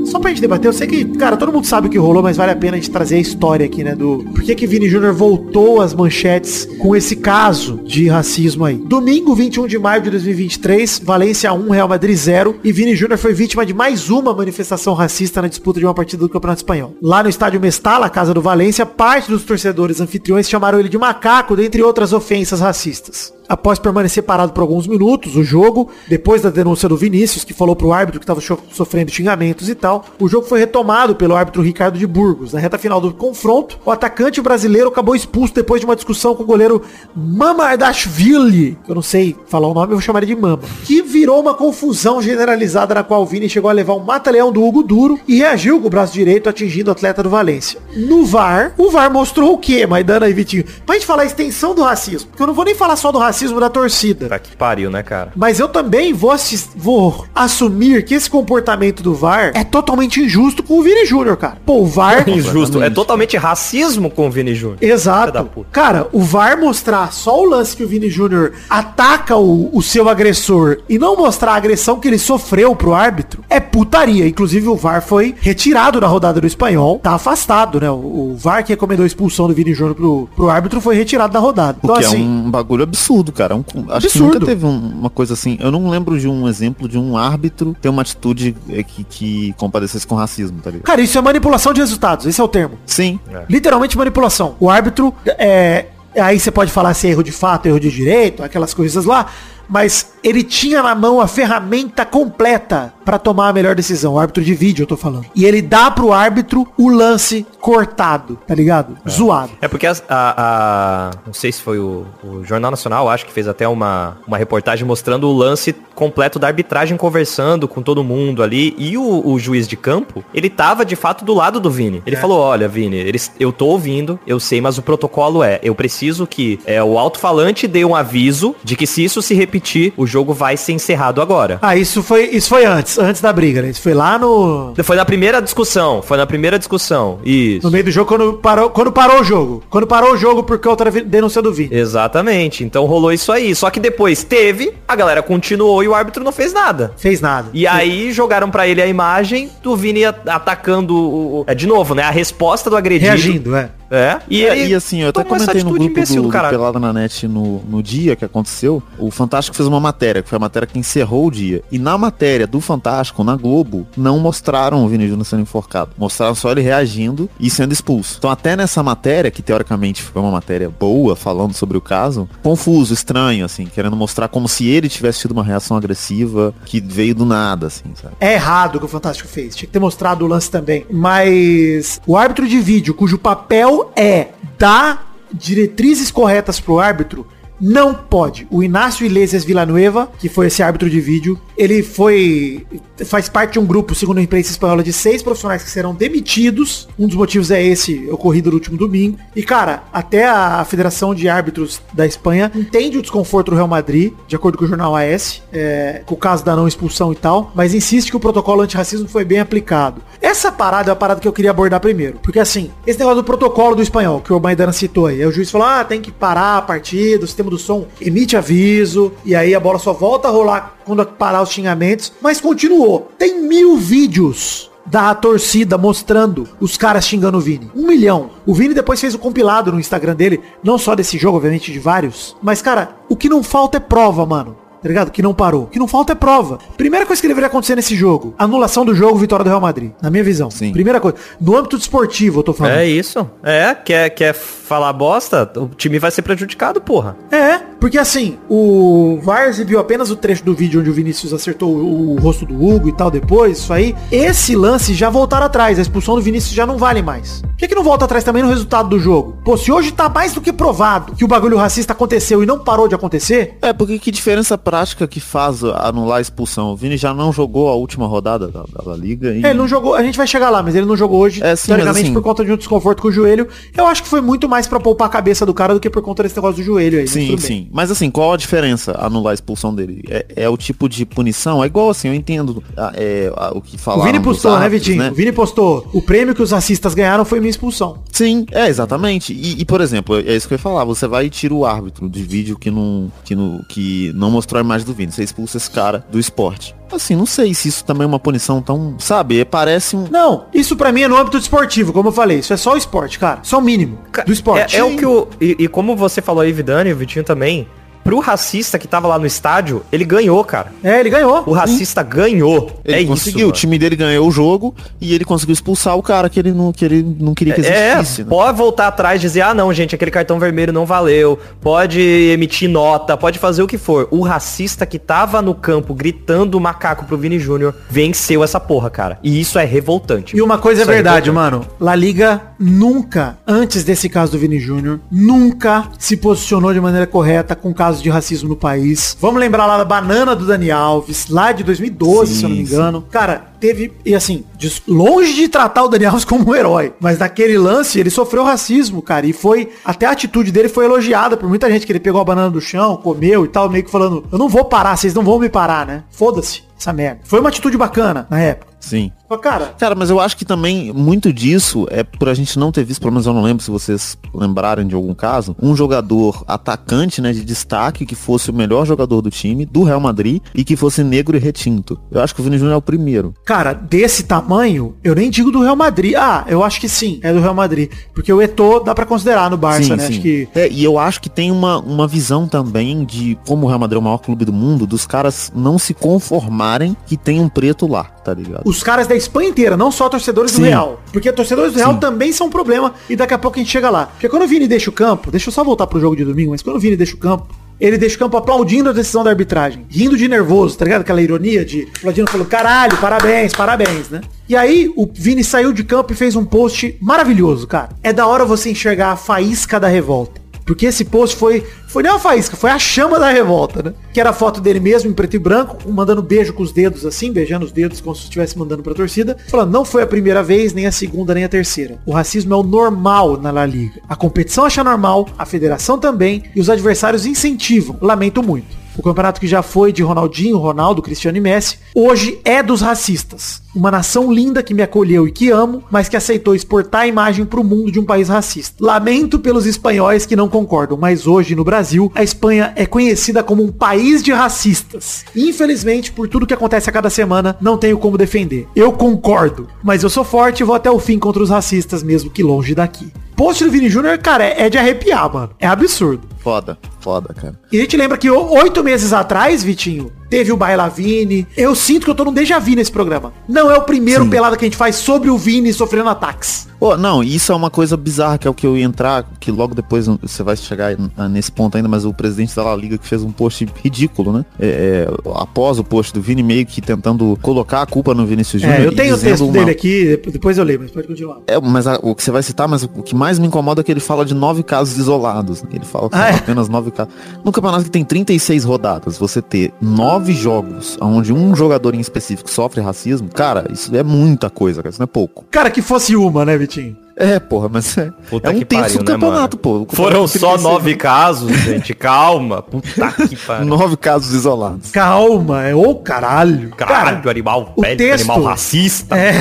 Só pra gente debater, eu sei que, cara, todo mundo sabe o que rolou, mas vale a pena a gente trazer a história aqui, né? Do por que que Vini Júnior voltou às manchetes com esse caso de racismo aí. Domingo, 21 de maio de 2023, Valência 1, Real Madrid 0, e Vini Júnior foi vítima de mais uma manifestação racista na disputa de uma partida do Campeonato Espanhol. Lá no estádio Mestala, casa do Valência, parte dos torcedores anfitriões chamaram ele de macaco, dentre outras ofensas racistas. Após permanecer parado por alguns minutos, o jogo, depois da denúncia do Vinícius, que falou pro árbitro que estava sofrendo xingamentos e tal, o jogo foi retomado pelo árbitro Ricardo de Burgos. Na reta final do confronto, o atacante brasileiro acabou expulso depois de uma discussão com o goleiro Mamardashvili, eu não sei falar o nome, eu vou chamar ele de Mama, que virou uma confusão generalizada na qual o Vini chegou a levar um mata-leão do Hugo Duro e reagiu com o braço direito atingindo o atleta do Valência. No VAR, o VAR mostrou o quê, Maidana e Vitinho? Pra gente falar a extensão do racismo, porque eu não vou nem falar só do racismo, racismo da torcida. Tá que pariu, né, cara? Mas eu também vou, vou assumir que esse comportamento do VAR é totalmente injusto com o Vini Júnior, cara. Pô, o VAR... Injusto. É totalmente racismo com o Vini Júnior. Exato. Cara, o VAR mostrar só o lance que o Vini Júnior ataca o, o seu agressor e não mostrar a agressão que ele sofreu pro árbitro é putaria. Inclusive o VAR foi retirado da rodada do espanhol, tá afastado, né? O, o VAR que recomendou a expulsão do Vini Júnior pro, pro árbitro foi retirado da rodada. O que é um bagulho absurdo, cara. Um- acho que Absurdo. nunca teve um- uma coisa assim. Eu não lembro de um exemplo de um árbitro ter uma atitude é, que, que comparecesse com racismo, tá ligado? Cara, isso é manipulação de resultados, esse é o termo. Sim. Literalmente manipulação. O árbitro é. Aí você pode falar se é erro de fato, erro de direito, aquelas coisas lá. Mas ele tinha na mão a ferramenta completa pra tomar a melhor decisão. O árbitro de vídeo, eu tô falando. E ele dá pro árbitro o lance cortado, tá ligado? Zoado. É porque as- a, a- Não sei se foi o, o Jornal Nacional, acho que fez até uma, uma reportagem mostrando o lance completo da arbitragem conversando com todo mundo ali. E o, o juiz de campo, ele tava de fato do lado do Vini. Ele falou, olha, Vini, eles, eu tô ouvindo, eu sei, mas o protocolo é, eu preciso que é, o alto-falante dê um aviso de que se isso se repetir, o jogo vai ser encerrado agora. Ah, isso foi, isso foi antes, antes da briga, né? Isso foi lá no. Foi na primeira discussão, foi na primeira discussão. Isso. No meio do jogo, quando parou, quando parou o jogo. Quando parou o jogo por conta da vi- denúncia do Vini. Exatamente. Então rolou isso aí. Só que depois teve, a galera continuou e o árbitro não fez nada. Fez nada. E aí jogaram pra ele a imagem do Vini atacando o- é de novo, né? A resposta do agredido. Reagindo, é. É. E, E, ele e assim, eu até comentei no grupo imbecil do, do do caralho. Pelada na Net no, no dia que aconteceu, o Fantástico fez uma matéria, que foi a matéria que encerrou o dia. E na matéria do Fantástico, na Globo, não mostraram o Vini Júnior sendo enforcado. Mostraram só ele reagindo e sendo expulso. Então até nessa matéria, que teoricamente foi uma matéria boa, falando sobre o caso, confuso, estranho, assim, querendo mostrar como se ele tivesse tido uma reação agressiva que veio do nada, assim, sabe? É errado o que o Fantástico fez. Tinha que ter mostrado o lance também. Mas o árbitro de vídeo, cujo papel é dar diretrizes corretas pro árbitro, não pode. O Inácio Iglesias Villanueva, que foi esse árbitro de vídeo, ele foi. faz parte de um grupo, segundo a imprensa espanhola, de seis profissionais que serão demitidos. Um dos motivos é esse ocorrido no último domingo. E, cara, até a Federação de Árbitros da Espanha entende o desconforto do Real Madrid, de acordo com o jornal AS, é, com o caso da não expulsão e tal, mas insiste que o protocolo antirracismo foi bem aplicado. Essa parada é a parada que eu queria abordar primeiro. Porque assim, esse negócio do protocolo do espanhol, que o Maidana citou aí, o juiz falou, ah, tem que parar a partida, o sistema do som emite aviso, e aí a bola só volta a rolar quando parar os xingamentos, mas continuou. Tem mil vídeos da torcida mostrando os caras xingando o Vini. Um milhão. O Vini depois fez o compilado no Instagram dele, não só desse jogo, obviamente, de vários. Mas, cara, o que não falta é prova, mano. Tá ligado? Que não parou. O que não falta é prova. Primeira coisa que deveria acontecer nesse jogo. Anulação do jogo, vitória do Real Madrid. Na minha visão. Sim. Primeira coisa. No âmbito desportivo, eu tô falando. É isso. É, quer, quer falar bosta, o time vai ser prejudicado, porra. É, porque assim, o VAR exibiu apenas o trecho do vídeo onde o Vinícius acertou o, o rosto do Hugo e tal depois, isso aí. Esse lance já voltaram atrás, a expulsão do Vinícius já não vale mais. Por que, que não volta atrás também no resultado do jogo? Pô, se hoje tá mais do que provado que o bagulho racista aconteceu e não parou de acontecer, É, porque que diferença prática que faz anular a expulsão? O Vini já não jogou a última rodada da, da Liga e... É, ele não jogou, a gente vai chegar lá, mas ele não jogou hoje, É, sim, assim- por conta de um desconforto com o joelho. Eu acho que foi muito mais pra poupar a cabeça do cara do que por conta desse negócio do joelho aí. Sim, sim. Mas assim, qual a diferença anular a expulsão dele? É, é o tipo de punição? É igual assim, eu entendo ah, é, ah, o que O falaram Vini dos postou, né, árbitros, Vitinho? O Vini postou. O prêmio que os racistas ganharam foi minha expulsão. Sim, é, exatamente. E, e, por exemplo, é isso que eu ia falar, você vai e tira o árbitro de vídeo que não, que não, que não mostrou a imagem do Vini, você expulsa esse cara do esporte. Assim, não sei se isso também é uma punição tão, sabe, parece um... Não, isso pra mim é no âmbito desportivo, como eu falei. Isso é só o esporte, cara. Só o mínimo do esporte. É, é o que o. E, e como você falou aí, Vidani, o Vitinho também. Pro racista que tava lá no estádio, ele ganhou, cara. É, ele ganhou. O racista ganhou. Ele é conseguiu, isso. o time dele ganhou o jogo e ele conseguiu expulsar o cara que ele não, que ele não queria que É, existisse. né? pode voltar atrás e dizer, ah não, gente, aquele cartão vermelho não valeu. Pode emitir nota, pode fazer o que for. O racista que tava no campo gritando macaco pro Vini Júnior venceu essa porra, cara. E isso é revoltante. E uma coisa é Isso verdade, revoltante. mano. La Liga nunca, antes desse caso do Vini Júnior, nunca se posicionou de maneira correta com o caso casos de racismo no país. Vamos lembrar lá da banana do Dani Alves, lá de 2012, sim, se eu não me engano. Sim. Cara, teve, e assim, longe de tratar o Dani Alves como um herói, mas naquele lance ele sofreu racismo, cara, e foi, até a atitude dele foi elogiada por muita gente que ele pegou a banana do chão, comeu e tal, meio que falando, eu não vou parar, vocês não vão me parar, né? Foda-se essa merda. Foi uma atitude bacana na época. Sim. Cara, cara, mas eu acho que também muito disso é por a gente não ter visto, pelo menos eu não lembro se vocês lembrarem de algum caso, um jogador atacante, né, de destaque que fosse o melhor jogador do time, do Real Madrid, e que fosse negro e retinto. Eu acho que o Vini Júnior é o primeiro. Cara, desse tamanho, eu nem digo do Real Madrid. Ah, eu acho que sim, é do Real Madrid. Porque o Eto'o dá para considerar no Barça, sim, né? Sim. Acho que... É, e eu acho que tem uma, uma visão também de como o Real Madrid é o maior clube do mundo, dos caras não se conformarem que tem um preto lá, tá ligado? Os caras da Espanha inteira, não só torcedores Sim. do Real. Porque torcedores do Real Sim. também são um problema e daqui a pouco a gente chega lá. Porque quando o Vini deixa o campo, deixa eu só voltar pro jogo de domingo, mas quando o Vini deixa o campo, ele deixa o campo aplaudindo a decisão da arbitragem, rindo de nervoso, tá ligado? Aquela ironia de aplaudindo falou, caralho, parabéns, parabéns, né? E aí o Vini saiu de campo e fez um post maravilhoso, cara. É da hora você enxergar a faísca da revolta. Porque esse post foi, foi nem uma faísca, foi a chama da revolta, né? Que era a foto dele mesmo em preto e branco, mandando beijo com os dedos assim, beijando os dedos como se estivesse mandando pra torcida, falando, não foi a primeira vez, nem a segunda, nem a terceira. O racismo é o normal na La Liga. A competição acha normal, a federação também, e os adversários incentivam. Lamento muito. O campeonato que já foi de Ronaldinho, Ronaldo, Cristiano e Messi, hoje é dos racistas. Uma nação linda que me acolheu e que amo, mas que aceitou exportar a imagem para o mundo de um país racista. Lamento pelos espanhóis que não concordam, mas hoje no Brasil, a Espanha é conhecida como um país de racistas. Infelizmente, por tudo que acontece a cada semana, não tenho como defender. Eu concordo, mas eu sou forte e vou até o fim contra os racistas, mesmo que longe daqui. Post do Vini Júnior, cara, é de arrepiar, mano. É absurdo. Foda, foda, cara. E a gente lembra que oito meses atrás, Vitinho, teve o Bailavini. Eu sinto que eu tô num déjà vu nesse programa. Não é o primeiro Sim. pelada que a gente faz sobre o Vini sofrendo ataques. Oh, não, isso é uma coisa bizarra, que é o que eu ia entrar, que logo depois você vai chegar nesse ponto ainda, mas o presidente da La Liga que fez um post ridículo, né? É, é, após o post do Vini, meio que tentando colocar a culpa no Vinícius Júnior. É, eu tenho o texto uma... dele aqui, depois eu leio, mas pode continuar. É, mas a, o que você vai citar, mas o que mais me incomoda é que ele fala de nove casos isolados. Né? Ele fala que ah, é? apenas nove casos. No campeonato que tem 36 rodadas, você ter nove jogos onde um jogador em específico sofre racismo, cara, isso é muita coisa, cara, isso não é pouco. Cara, que fosse uma, né, Vitinho? É, porra, mas é, Puta é um terço do né, campeonato, pô. Foram só nove casos, gente. Calma. Puta que pariu. Nove casos isolados. Calma, é o caralho. Caralho, Cara, animal o texto, animal racista. É,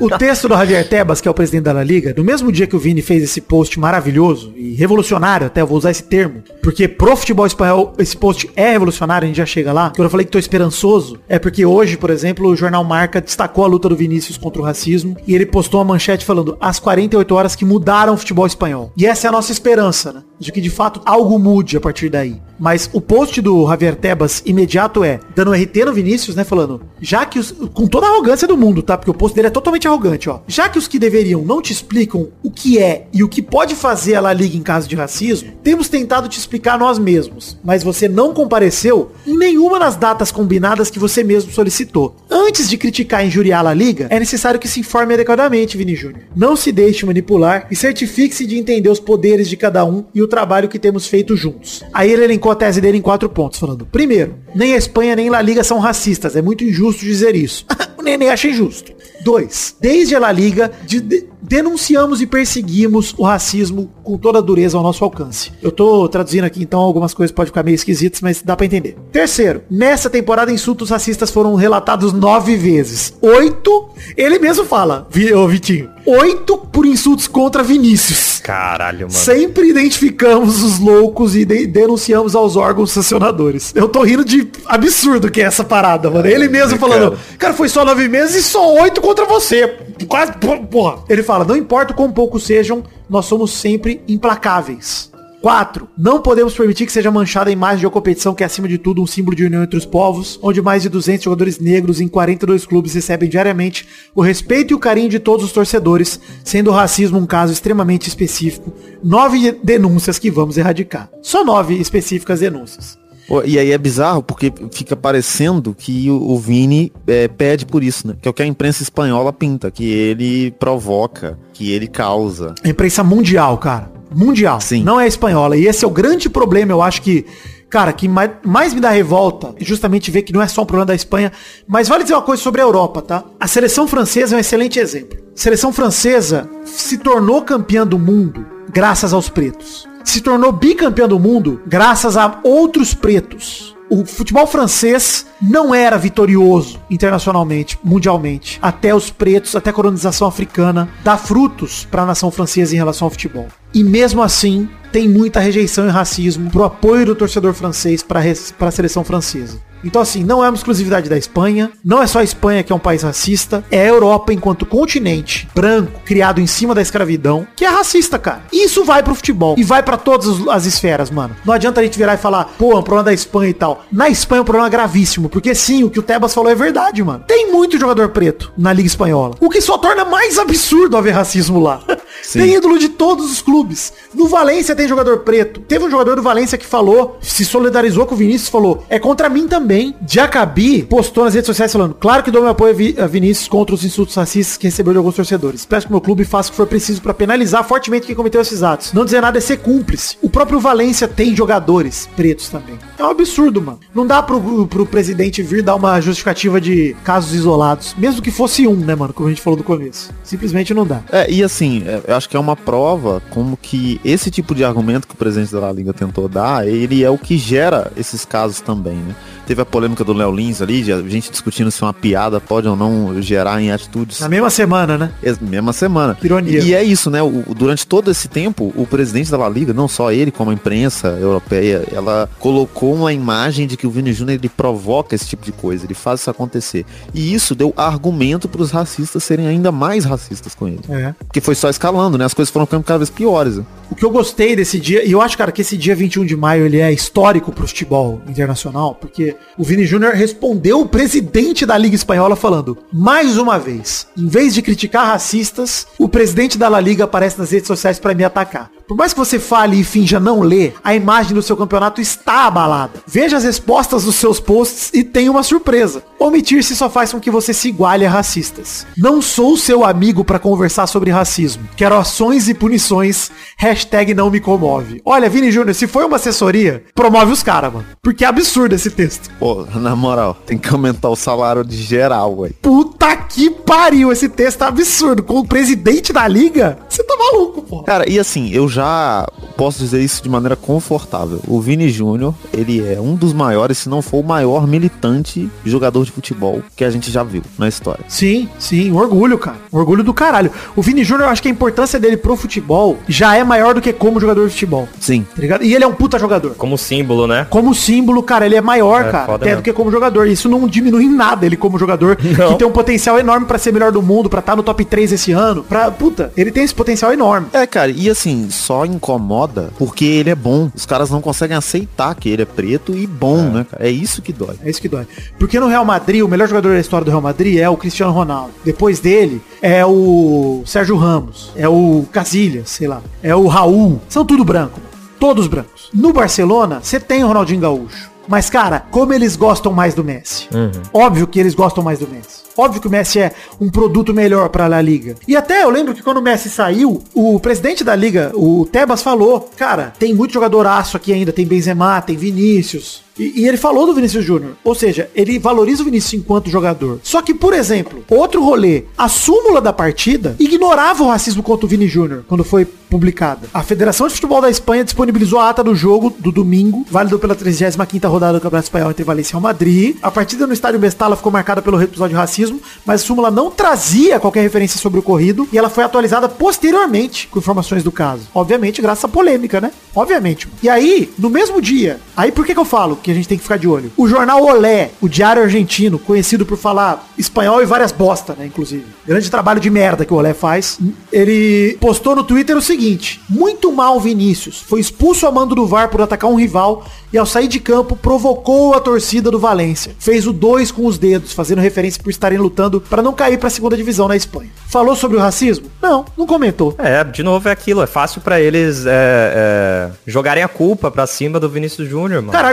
o texto do Javier Tebas, que é o presidente da La Liga, no mesmo dia que o Vini fez esse post maravilhoso e revolucionário, até eu vou usar esse termo, porque pro futebol espanhol esse post é revolucionário, a gente já chega lá. Quando eu falei que tô esperançoso, é porque hoje, por exemplo, o jornal Marca destacou a luta do Vinícius contra o racismo e ele postou uma manchete falando as 48 horas que mudaram o futebol espanhol. E essa é a nossa esperança, né? De que de fato algo mude a partir daí. Mas o post do Javier Tebas imediato é, dando RT no Vinícius, né? Falando, já que os. Com toda a arrogância do mundo, tá? Porque o post dele é totalmente arrogante, ó. Já que os que deveriam não te explicam o que é e o que pode fazer a La Liga em caso de racismo, temos tentado te explicar nós mesmos. Mas você não compareceu em nenhuma das datas combinadas que você mesmo solicitou. Antes de criticar e injuriar a La Liga, é necessário que se informe adequadamente, Vini Júnior. Não se deixe manipular e certifique-se de entender os poderes de cada um e o trabalho que temos feito juntos. Aí ele elencou a tese dele em quatro pontos, falando: primeiro, nem a Espanha nem a La Liga são racistas, é muito injusto dizer isso. o Nenê acha injusto. Dois, desde a La Liga, de, de, denunciamos e perseguimos o racismo com toda a dureza ao nosso alcance. Eu tô traduzindo aqui, então algumas coisas podem ficar meio esquisitas, mas dá para entender. Terceiro, nessa temporada insultos racistas foram relatados nove vezes. Oito, ele mesmo fala, ô Vitinho, oito por insultos contra Vinícius. Caralho, mano. Sempre identificamos os loucos e de denunciamos aos órgãos sancionadores. Eu tô rindo de absurdo que é essa parada, mano. Ele mesmo é, falando, cara. cara, foi só nove meses e só oito contra você. Quase, porra. Ele fala, não importa quão poucos sejam, nós somos sempre implacáveis. 4. Não podemos permitir que seja manchada a imagem de uma competição que é, acima de tudo, um símbolo de união entre os povos, onde mais de 200 jogadores negros em 42 clubes recebem diariamente o respeito e o carinho de todos os torcedores, sendo o racismo um caso extremamente específico. Nove denúncias que vamos erradicar. Só nove específicas denúncias. E aí é bizarro porque fica parecendo que o, Vini é, pede por isso, né? Que é o que a imprensa espanhola pinta, que ele provoca, que ele causa. A imprensa mundial, cara mundial. Sim. Não é espanhola. E esse é o grande problema, eu acho que cara, que mais, mais me dá revolta é justamente ver que não é só um problema da Espanha, mas vale dizer uma coisa sobre a Europa, tá? A seleção francesa é um excelente exemplo. A seleção francesa se tornou campeã do mundo graças aos pretos. Se tornou bicampeã do mundo graças a outros pretos o futebol francês não era vitorioso internacionalmente, mundialmente, até os pretos, até a colonização africana dar frutos para a nação francesa em relação ao futebol. E mesmo assim, tem muita rejeição e racismo pro apoio do torcedor francês para a seleção francesa. Então, assim, não é uma exclusividade da Espanha, não é só a Espanha que é um país racista, é a Europa enquanto continente branco, criado em cima da escravidão, que é racista, cara. E isso vai pro futebol e vai para todas as esferas, mano. Não adianta a gente virar e falar, pô, é um problema da Espanha e tal. Na Espanha é um problema gravíssimo, porque sim, o que o Tebas falou é verdade, mano. Tem muito jogador preto na Liga Espanhola, o que só torna mais absurdo haver racismo lá. Sim. Tem ídolo de todos os clubes. No Valência tem jogador preto. Teve um jogador do Valência que falou, se solidarizou com o Vinícius, falou, é contra mim também também, Jacabi postou nas redes sociais falando, claro que dou meu apoio a Vinícius contra os insultos racistas que recebeu de alguns torcedores. Peço que meu clube faça o que for preciso para penalizar fortemente quem cometeu esses atos. Não dizer nada é ser cúmplice. O próprio Valência tem jogadores pretos também. É um absurdo, mano. Não dá pro, pro presidente vir dar uma justificativa de casos isolados. Mesmo que fosse um, né, mano? Como a gente falou no começo. Simplesmente não dá. É, e assim, é, eu acho que é uma prova como que esse tipo de argumento que o presidente da Liga tentou dar, ele é o que gera esses casos também, né? Teve a polêmica do Léo Lins ali, a gente discutindo se uma piada pode ou não gerar em atitudes. Na mesma semana, né? É, mesma semana. Que ironia. E, e é isso, né? O, durante todo esse tempo, o presidente da La Liga, não só ele, como a imprensa europeia, ela colocou uma imagem de que o Vini Júnior ele provoca esse tipo de coisa, ele faz isso acontecer. E isso deu argumento para os racistas serem ainda mais racistas com ele. É. Porque foi só escalando, né? As coisas foram ficando cada vez piores. Né? O que eu gostei desse dia, e eu acho, cara, que esse dia 21 de maio ele é histórico pro futebol internacional, porque o Vini Júnior respondeu o presidente da Liga Espanhola falando, mais uma vez, em vez de criticar racistas, o presidente da La Liga aparece nas redes sociais para me atacar. Por mais que você fale e finja não ler, a imagem do seu campeonato está abalada. Veja as respostas dos seus posts e tenha uma surpresa. Omitir-se só faz com que você se iguale a racistas. Não sou seu amigo para conversar sobre racismo. Quero ações e punições. Hashtag não me comove. Olha, Vini Júnior, se foi uma assessoria, promove os caras, mano. Porque é absurdo esse texto. Pô, na moral, tem que aumentar o salário de geral, velho. Puta que pariu, esse texto é absurdo. Com o presidente da liga, você tá maluco, pô. Cara, e assim, eu já posso dizer isso de maneira confortável. O Vini Júnior, ele é um dos maiores, se não for o maior militante jogador de futebol que a gente já viu na história. Sim, sim, orgulho, cara. Orgulho do caralho. O Vini Júnior, eu acho que a importância dele pro futebol já é maior do que como jogador de futebol. Sim. Tá ligado? E ele é um puta jogador. Como símbolo, né? Como símbolo, cara, ele é maior, é, cara, até do que como jogador. Isso não diminui em nada ele como jogador, não. que tem um potencial enorme para ser melhor do mundo, para estar tá no top 3 esse ano. Pra, puta, ele tem esse potencial enorme. É, cara, e assim, só incomoda porque ele é bom. Os caras não conseguem aceitar que ele é preto e bom, é. né, cara? É isso que dói. É isso que dói. Porque no Real Madrid, o melhor jogador da história do Real Madrid é o Cristiano Ronaldo. Depois dele é o Sérgio Ramos, é o Casillas, sei lá, é o Raul. São tudo branco. Todos brancos. No Barcelona, você tem o Ronaldinho Gaúcho. Mas, cara, como eles gostam mais do Messi? Uhum. Óbvio que eles gostam mais do Messi. Óbvio que o Messi é um produto melhor para a Liga. E até eu lembro que quando o Messi saiu, o presidente da Liga, o Tebas, falou, cara, tem muito jogador aço aqui ainda, tem Benzema, tem Vinícius, e, e, ele falou do Vinícius Júnior. Ou seja, ele valoriza o Vinícius enquanto jogador. Só que, por exemplo, outro rolê, a súmula da partida ignorava o racismo contra o Vini Júnior quando foi publicada. A Federação de Futebol da Espanha disponibilizou a ata do jogo do domingo, válido pela 35ª rodada do Campeonato Espanhol entre Valência e Real Madrid. A partida no estádio Mestala ficou marcada pelo episódio de racismo, mas a súmula não trazia qualquer referência sobre o ocorrido e ela foi atualizada posteriormente com informações do caso. Obviamente, graças à polêmica, né? Obviamente. E aí, no mesmo dia, aí por que que eu falo que a gente tem que ficar de olho. O jornal Olé, o diário argentino, conhecido por falar espanhol e várias bosta, né, inclusive. Grande trabalho de merda que o Olé faz. Ele postou no Twitter o seguinte: Muito mal Vinícius. Foi expulso a mando do VAR por atacar um rival e ao sair de campo provocou a torcida do Valência. Fez o 2 com os dedos, fazendo referência por estarem lutando para não cair para a segunda divisão na Espanha. Falou sobre o racismo? Não, não comentou. É, de novo é aquilo, é fácil para eles é, é, jogarem a culpa pra cima do Vinícius Júnior, mano. Cara, a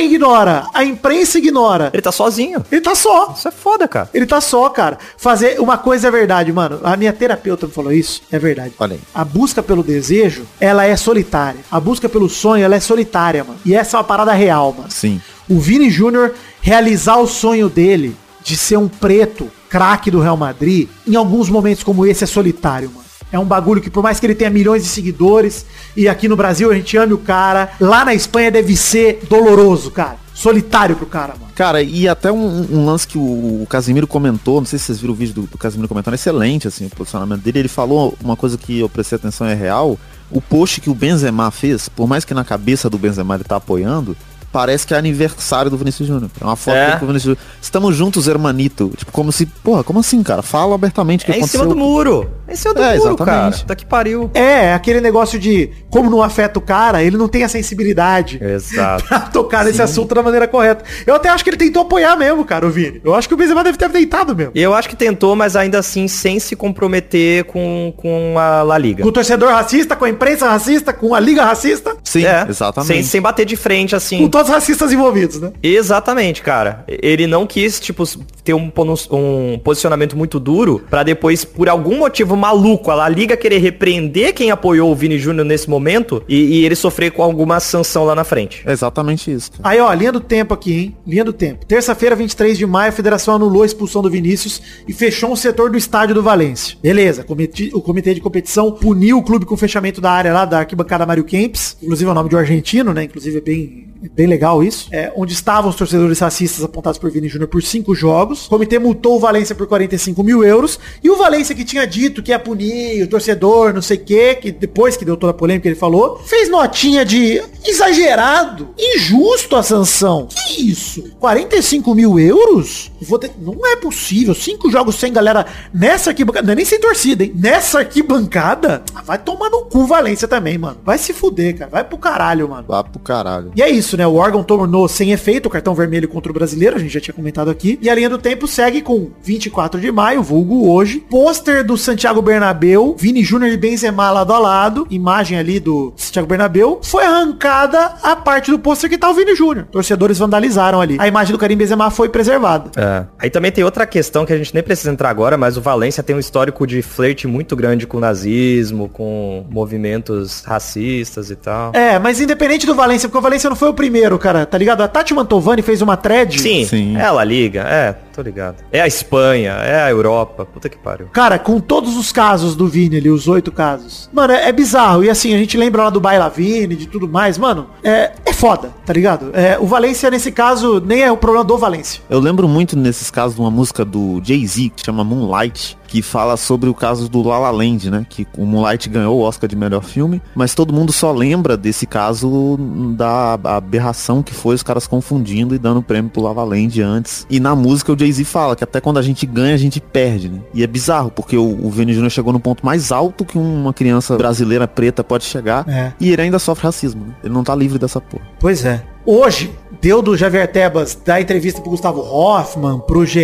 ignora, a imprensa ignora. Ele tá sozinho. Ele tá só. Isso é foda, cara. Ele tá só, cara. Fazer uma coisa é verdade, mano. A minha terapeuta me falou isso. É verdade. Olha aí. A busca pelo desejo, ela é solitária. A busca pelo sonho, ela é solitária, mano. E essa é uma parada real, mano. Sim. O Vini Júnior realizar o sonho dele de ser um preto, craque do Real Madrid, em alguns momentos como esse é solitário, mano. É um bagulho que por mais que ele tenha milhões de seguidores e aqui no Brasil a gente ame o cara, lá na Espanha deve ser doloroso, cara. Solitário pro cara, mano. Cara, e até um, um lance que o, Casimiro comentou, não sei se vocês viram o vídeo do, do Casimiro comentando, excelente, assim, o posicionamento dele. Ele falou uma coisa que eu prestei atenção é real. O post que o Benzema fez, por mais que na cabeça do Benzema ele tá apoiando, parece que é aniversário do Vinícius Júnior. É uma foto É. dele com o Vinícius Júnior. Estamos juntos, hermanito. Tipo, como se, porra, como assim, cara? Fala abertamente o que É em aconteceu. cima do muro. É em cima do É, muro, exatamente. cara. Tá que pariu. É, é aquele negócio de como não afeta o cara, ele não tem a sensibilidade Exato. pra tocar nesse assunto da maneira correta. Eu até acho que ele tentou apoiar mesmo, cara, o Vini. Eu acho que o Benzema deve ter tentado mesmo. Eu acho que tentou, mas ainda assim sem se comprometer com, com a La Liga. Com o torcedor racista, com a imprensa racista, com a liga racista, Sim, É, exatamente. Sem, sem bater de frente, assim. com os racistas envolvidos, né? Exatamente, cara. Ele não quis, tipo, ter um, um posicionamento muito duro pra depois, por algum motivo maluco, a La Liga querer repreender quem apoiou o Vini Júnior nesse momento e, e ele sofrer com alguma sanção lá na frente. É exatamente isso. cara. Aí, ó, linha do tempo aqui, hein? Linha do tempo. Terça-feira, 23 de maio, a federação anulou a expulsão do Vinícius e fechou um setor do estádio do Valência. Beleza, cometi- o comitê de competição puniu o clube com o fechamento da área lá da arquibancada Mário Kempis, inclusive é o nome de um argentino, né? Inclusive é bem, bem legal isso. É, onde estavam os torcedores racistas apontados por Vini Júnior por cinco jogos. O comitê multou o Valência por 45 mil euros. E o Valência que tinha dito que ia punir o torcedor, não sei o quê, que depois que deu toda a polêmica ele falou, fez notinha de exagerado, injusto a sanção. Que isso? 45 mil euros? Vou ter- Não é possível. Cinco jogos sem galera nessa arquibancada. Não é nem sem torcida, hein? Nessa arquibancada. Ah, Vai tomar no cu Valência também, mano. Vai se fuder, cara. Vai pro caralho, mano. Vá pro caralho. E é isso, né? O órgão tornou sem efeito o cartão vermelho contra o brasileiro, a gente já tinha comentado aqui. E a linha do tempo segue com 24 de maio, vulgo hoje. Pôster do Santiago Bernabéu, Vini Júnior e Benzema lado a lado. Imagem ali do Santiago Bernabéu. Foi arrancada a parte do pôster que tá o Vini Júnior. Torcedores vandalizaram ali. A imagem do Karim Benzema foi preservada. É. Aí também tem outra questão que a gente nem precisa entrar agora, mas o Valência tem um histórico de flerte muito grande com o nazismo, com movimentos racistas e tal. É, mas independente do Valência, porque o Valência não foi o primeiro, cara, tá ligado? A Tati Mantovani fez uma thread. Sim, Sim. é a La Liga, é, tô ligado. É a Espanha, é a Europa, puta que pariu. Cara, com todos os casos do Vini ali, os oito casos. Mano, é, é bizarro. E assim, a gente lembra lá do Baila Vini, de tudo mais. Mano, é, é foda, tá ligado? É, o Valência, nesse caso, nem é o problema do Valência. Eu lembro muito nesses casos de uma música do Jay-Z que chama Moonlight, que fala sobre o caso do La La Land, né? Que o Moonlight ganhou o Oscar de melhor filme, mas todo mundo só lembra desse caso da aberração que foi os caras confundindo e dando prêmio pro La La Land antes. E na música o Jay-Z fala que até quando a gente ganha, a gente perde, né? E é bizarro, porque o, o Vini Jr. chegou no ponto mais alto que uma criança brasileira preta pode chegar. É. E ele ainda sofre racismo, né? Ele não tá livre dessa porra. Pois é. Hoje, deu do Javier Tebas dar entrevista pro Gustavo Hoffman, pro GE,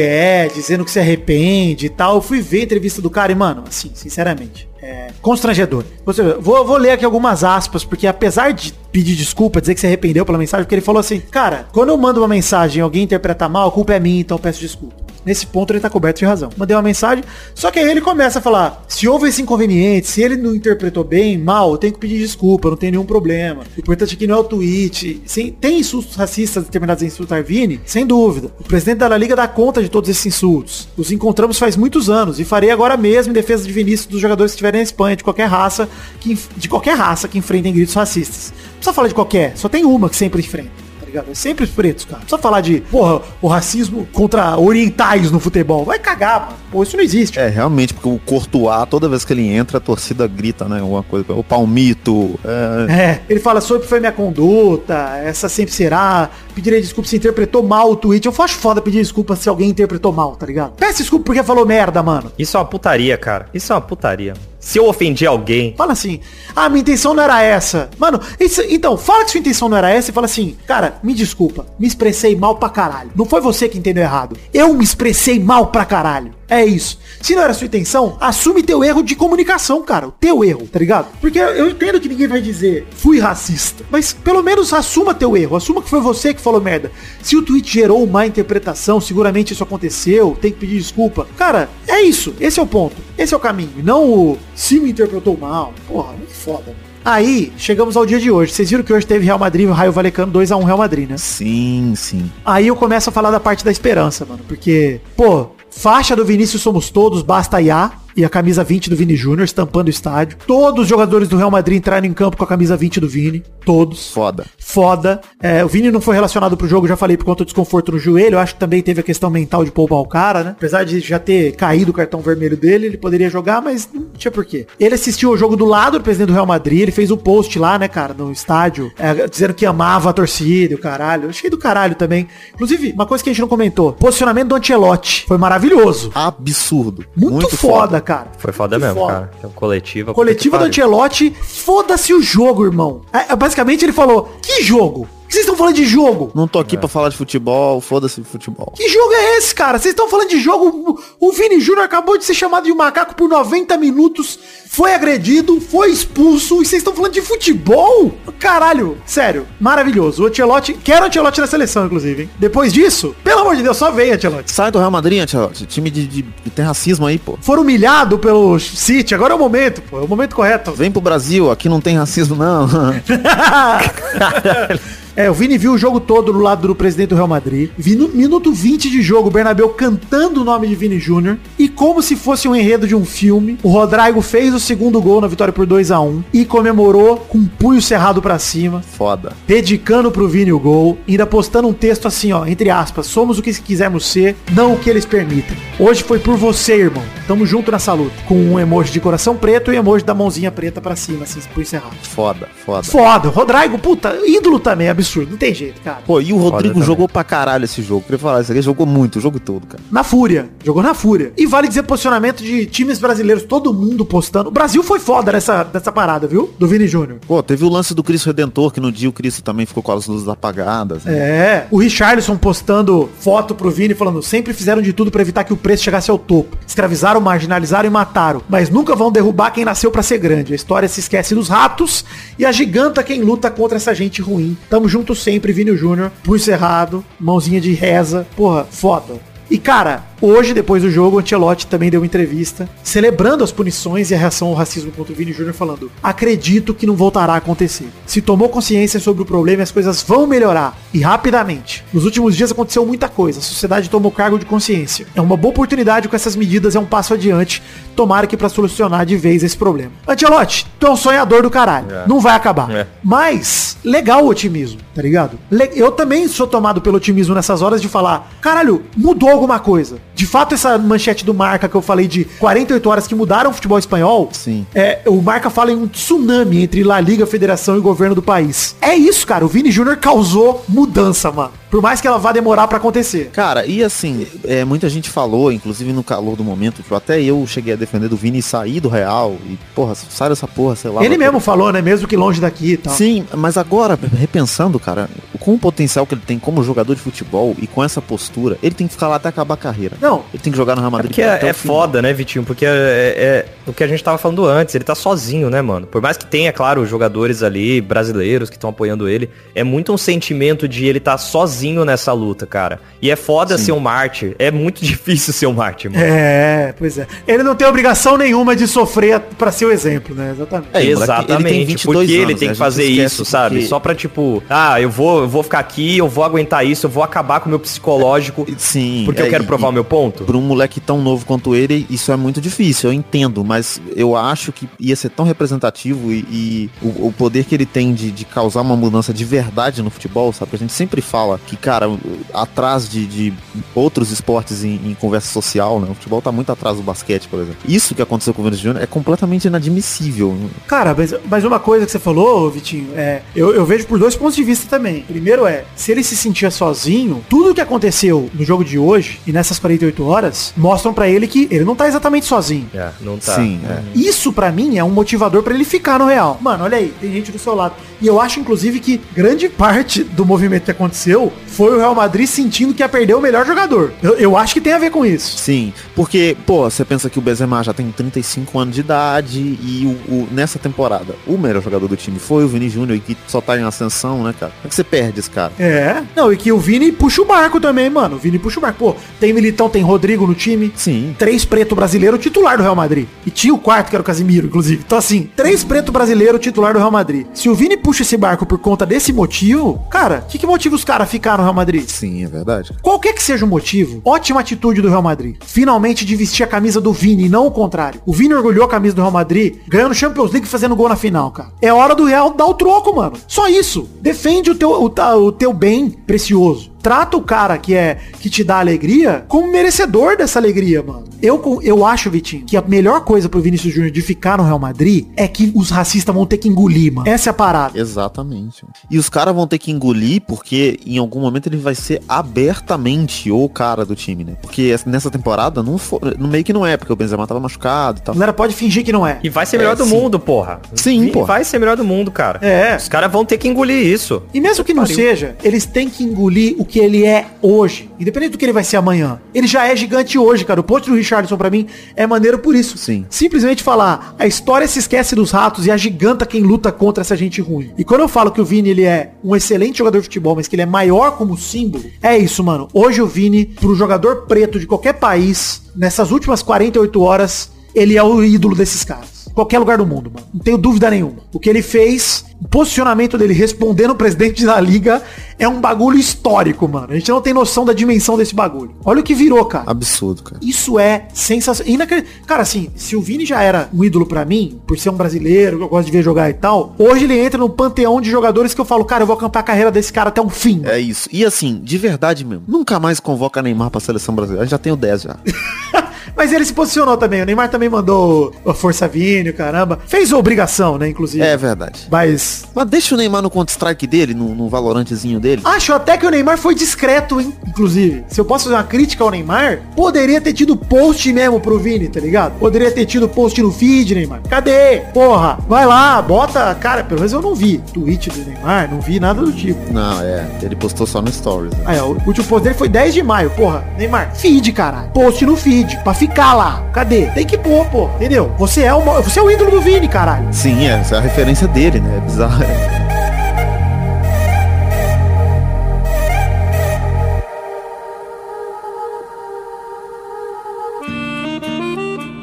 dizendo que se arrepende e tal. Eu fui ver a entrevista do cara e, mano, assim, sinceramente, é constrangedor. Você, vou, vou ler aqui algumas aspas, porque apesar de pedir desculpa, dizer que se arrependeu pela mensagem, porque ele falou assim, cara, quando eu mando uma mensagem e alguém interpreta mal, a culpa é minha, então peço desculpa. Nesse ponto ele tá coberto de razão. Mandei uma mensagem, só que aí ele começa a falar, se houve esse inconveniente, se ele não interpretou bem, mal, eu tenho que pedir desculpa, não tem nenhum problema. O importante aqui não é o tweet. Sim, tem insultos racistas determinados em insultar Vini? Sem dúvida. O presidente da La Liga dá conta de todos esses insultos. Os encontramos faz muitos anos e farei agora mesmo em defesa de Vinícius dos jogadores que estiverem na Espanha, de qualquer raça, que, de qualquer raça que enfrentem gritos racistas. Não precisa falar de qualquer, só tem uma que sempre enfrenta ligado? É sempre os pretos, cara. Não precisa falar de, porra, o racismo contra orientais no futebol. Vai cagar, mano. Pô, isso não existe. É, realmente, porque o Courtois, toda vez que ele entra, a torcida grita, né? Alguma coisa. O Palmito. É, É, ele fala sobre foi minha conduta, essa sempre será, pedirei desculpa se interpretou mal o tweet. Eu acho foda pedir desculpa se alguém interpretou mal, tá ligado? Peça desculpa porque falou merda, mano. Isso é uma putaria, cara. Isso é uma putaria. Se eu ofendi alguém, Fala assim, ah, minha intenção não era essa. Mano, isso- então, fala que sua intenção não era essa e fala assim, cara, me desculpa, me expressei mal pra caralho. Não foi você que entendeu errado. Eu me expressei mal pra caralho. É isso. Se não era sua intenção, assume teu erro de comunicação, cara. O teu erro, tá ligado? Porque eu entendo que ninguém vai dizer fui racista. Mas pelo menos assuma teu erro. Assuma que foi você que falou merda. Se o tweet gerou má interpretação, seguramente isso aconteceu, tem que pedir desculpa. Cara, é isso. Esse é o ponto. Esse é o caminho. Não o se me interpretou mal. Porra, muito foda. Aí, chegamos ao dia de hoje. Vocês viram que hoje teve Real Madrid e o Raio Valecano 2x1 Real Madrid, né? Sim, sim. Aí eu começo a falar da parte da esperança, mano. Porque, pô, faixa do Vinícius somos todos, basta IA e a camisa 20 do Vini Júnior estampando o estádio. Todos os jogadores do Real Madrid entraram em campo com a camisa 20 do Vini. Todos. Foda. Foda. É, o Vini não foi relacionado pro jogo, já falei, por conta do desconforto no joelho. Eu acho que também teve a questão mental de poupar o cara, né? Apesar de já ter caído o cartão vermelho dele, ele poderia jogar, mas não tinha porquê. Ele assistiu o jogo do lado do presidente do Real Madrid, ele fez o um post lá, né, cara, no estádio, é, dizendo que amava a torcida e o caralho. Eu achei do caralho também. Inclusive, uma coisa que a gente não comentou, posicionamento do Ancelotti. Foi maravilhoso. Absurdo. Muito, Muito foda, foda, cara. Foi foda mesmo, foda. cara. É coletivo. Coletiva do Ancelotti, foda-se o jogo, irmão. É, basicamente ele falou, que jogo? Que vocês estão falando de jogo? Não tô aqui é. pra falar de futebol, foda-se futebol. Que jogo é esse, cara? Vocês estão falando de jogo. O Vini Júnior acabou de ser chamado de macaco por 90 minutos, foi agredido, foi expulso, e vocês estão falando de futebol? Caralho, sério, maravilhoso. O Ancelotti, quero o Ancelotti na seleção, inclusive, hein? Depois disso, pelo amor de Deus, só vem, Ancelotti. Sai do Real Madrid, Ancelotti. Time de, de, de tem racismo aí, pô. Foram humilhados pelo City, agora é o momento, pô. É o momento correto. Vem pro Brasil, aqui não tem racismo, não. É, o Vini viu o jogo todo do lado do presidente do Real Madrid. Vi no minuto 20 de jogo, o Bernabéu cantando o nome de Vini Júnior. E como se fosse um enredo de um filme, o Rodrigo fez o segundo gol na vitória por 2 a 1 e comemorou com um punho cerrado para cima. Foda. Dedicando pro Vini o gol, ainda postando um texto assim, ó, entre aspas, somos o que quisermos ser, não o que eles permitem. Hoje foi por você, irmão. Tamo junto nessa luta. Com um emoji de coração preto e um emoji da mãozinha preta para cima, assim, punho cerrado. Foda, foda. Foda. Rodrigo, puta, ídolo também, absurdo absurdo, não tem jeito, cara. Pô, e o Rodrigo jogou pra caralho esse jogo. Queria falar isso aqui, jogou muito, o jogo todo, cara. Na fúria, jogou na fúria. E vale dizer posicionamento de times brasileiros, todo mundo postando. O Brasil foi foda nessa, nessa parada, viu? Do Vini Júnior. Pô, teve o lance do Cristo Redentor, que no dia o Cristo também ficou com as luzes apagadas. Né? É. O Richarlison postando foto pro Vini falando, sempre fizeram de tudo para evitar que o preço chegasse ao topo. Escravizaram, marginalizaram e mataram. Mas nunca vão derrubar quem nasceu para ser grande. A história se esquece dos ratos e a giganta quem luta contra essa gente ruim. Tamo junto sempre, Vini Júnior, punho cerrado, mãozinha de reza. Porra, foda. E cara, Hoje, depois do jogo, o Ancelotti também deu uma entrevista celebrando as punições e a reação ao racismo contra o Vini Júnior, falando: Acredito que não voltará a acontecer. Se tomou consciência sobre o problema, as coisas vão melhorar e rapidamente. Nos últimos dias aconteceu muita coisa, a sociedade tomou cargo de consciência. É uma boa oportunidade com essas medidas, é um passo adiante. Tomara que para solucionar de vez esse problema. Ancelotti, tu é um sonhador do caralho. É. Não vai acabar. É. Mas, legal o otimismo, tá ligado? Eu também sou tomado pelo otimismo nessas horas de falar: caralho, mudou alguma coisa de fato, essa manchete do Marca que eu falei de 48 horas que mudaram o futebol espanhol, Sim. É, o Marca fala em um tsunami entre La Liga, Federação e governo do país. É isso, cara. O Vini Júnior causou mudança, mano. Por mais que ela vá demorar para acontecer. Cara, e assim, é, muita gente falou, inclusive no calor do momento, que até eu cheguei a defender do Vini sair do Real e, porra, sai dessa porra, sei lá. Ele mesmo falou, né? Mesmo que longe daqui e tal. Sim, mas agora, repensando, cara, com o potencial que ele tem como jogador de futebol e com essa postura, ele tem que ficar lá até acabar a carreira. Não. Ele tem que jogar no Real Madrid. É, é, é foda, né, Vitinho? Porque é, é, é, o que a gente tava falando antes, ele tá sozinho, né, mano? Por mais que tenha, claro, jogadores ali, brasileiros que estão apoiando ele, é muito um sentimento de ele tá sozinho nessa luta cara. E é foda Sim. ser um mártir. É muito difícil ser um mártir, mano. É, pois é. Ele não tem obrigação nenhuma de sofrer para ser o exemplo, né? Exatamente. É, exatamente. Ele porque ele tem né? que fazer isso, sabe? Porque... Só pra, tipo, ah, eu vou, eu vou ficar aqui, eu vou aguentar isso, eu vou acabar com o meu psicológico. Sim. Porque é, eu quero provar o meu ponto. Pra um moleque tão novo quanto ele, isso é muito difícil, eu entendo, mas eu acho que ia ser tão representativo e, e o, o, poder que ele tem de, de causar uma mudança de verdade no futebol, sabe? A gente sempre fala que, cara, atrás de, de outros esportes em, em, conversa social, né? O futebol tá muito atrás do basquete, por exemplo. Isso que aconteceu com o Vinícius Júnior é completamente inadmissível. Cara, mas, mas uma coisa que você falou, Vitinho, é, eu, eu vejo por dois pontos de vista também. Primeiro é, se ele se sentia sozinho, tudo que aconteceu no jogo de hoje e nessas 48 horas mostram para ele que ele não tá exatamente sozinho. É, não tá. Sim. É. Isso para mim é um motivador para ele ficar no Real. Mano, olha aí, tem gente do seu lado. E eu acho, inclusive, que grande parte do movimento que aconteceu foi o Real Madrid sentindo que ia perder o melhor jogador. Eu, eu acho que tem a ver com isso. Sim, porque, pô, você pensa que o Benzema já tem 35 anos de idade e o, o, nessa temporada o melhor jogador do time foi o Vini Júnior e que só tá em ascensão, né, cara? Como é que você perde esse cara? É. Não, e que o Vini puxa o barco também, mano. O Vini puxa o barco. Pô, tem Militão, tem Rodrigo no time. Sim. Três preto brasileiro titular do Real Madrid. E tinha o quarto, que era o Casimiro, inclusive. Então, assim, três preto brasileiro titular do Real Madrid. Se o Vini puxa esse barco por conta desse motivo, cara, que, que motivo os caras no Real Madrid? Sim, é verdade. Qualquer que seja o motivo, ótima atitude do Real Madrid. Finalmente de vestir a camisa do Vini, não o contrário. O Vini orgulhou a camisa do Real Madrid, ganhando Champions League e fazendo gol na final, cara. É hora do Real dar o troco, mano. Só isso. Defende o teu, o, o teu bem precioso trata o cara que é que te dá alegria como merecedor dessa alegria, mano. Eu, eu acho, Vitinho, que a melhor coisa pro Vinícius Júnior de ficar no Real Madrid é que os racistas vão ter que engolir, mano. Essa é a parada. Exatamente. E os caras vão ter que engolir porque em algum momento ele vai ser abertamente o cara do time, né? Porque nessa temporada não foi, no meio que não é, porque o Benzema tava machucado e tal. Galera pode fingir que não é. E vai ser melhor é, do sim. mundo, porra. Sim, pô. Vai ser melhor do mundo, cara. É. Os caras vão ter que engolir isso. E mesmo que não Pariu. seja, eles têm que engolir o que ele é hoje. Independente do que ele vai ser amanhã. Ele já é gigante hoje, cara. O post do Richardson para mim é maneiro por isso. Sim. Simplesmente falar, a história se esquece dos ratos e a giganta quem luta contra essa gente ruim. E quando eu falo que o Vini ele é um excelente jogador de futebol, mas que ele é maior como símbolo, é isso, mano. Hoje o Vini, pro jogador preto de qualquer país, nessas últimas 48 horas, ele é o ídolo desses caras qualquer lugar do mundo, mano. Não tenho dúvida nenhuma. O que ele fez, o posicionamento dele respondendo o presidente da liga é um bagulho histórico, mano. A gente não tem noção da dimensão desse bagulho. Olha o que virou, cara. Absurdo, cara. Isso é sensacional. Inacreditável. Cara, assim, se o Vini já era um ídolo para mim, por ser um brasileiro, que eu gosto de ver jogar e tal, hoje ele entra no panteão de jogadores que eu falo, cara, eu vou acampar a carreira desse cara até o fim. É isso. E assim, de verdade mesmo, nunca mais convoca Neymar pra seleção brasileira. Eu já tenho 10 já. Mas ele se posicionou também. O Neymar também mandou a Força Vini, caramba. Fez obrigação, né, inclusive. É verdade. Mas... Mas deixa o Neymar no Counter-Strike dele, no, no Valorantezinho dele. Acho até que o Neymar foi discreto, hein, inclusive. Se eu posso fazer uma crítica ao Neymar, poderia ter tido post mesmo pro Vini, tá ligado? Poderia ter tido post no feed, Neymar. Cadê? Porra, vai lá, bota... Cara, pelo menos eu não vi tweet do Neymar, não vi nada do tipo. Não, é. Ele postou só no Stories. Né? Aí, ó, o último post dele foi 10 de maio. Porra, Neymar, feed, caralho. Post no feed, pra ficar ficar lá. Cadê? Tem que pôr, pô. Entendeu? Você é, uma, você é o ídolo do Vini, caralho. Sim, é, essa é a referência dele, né? É bizarro.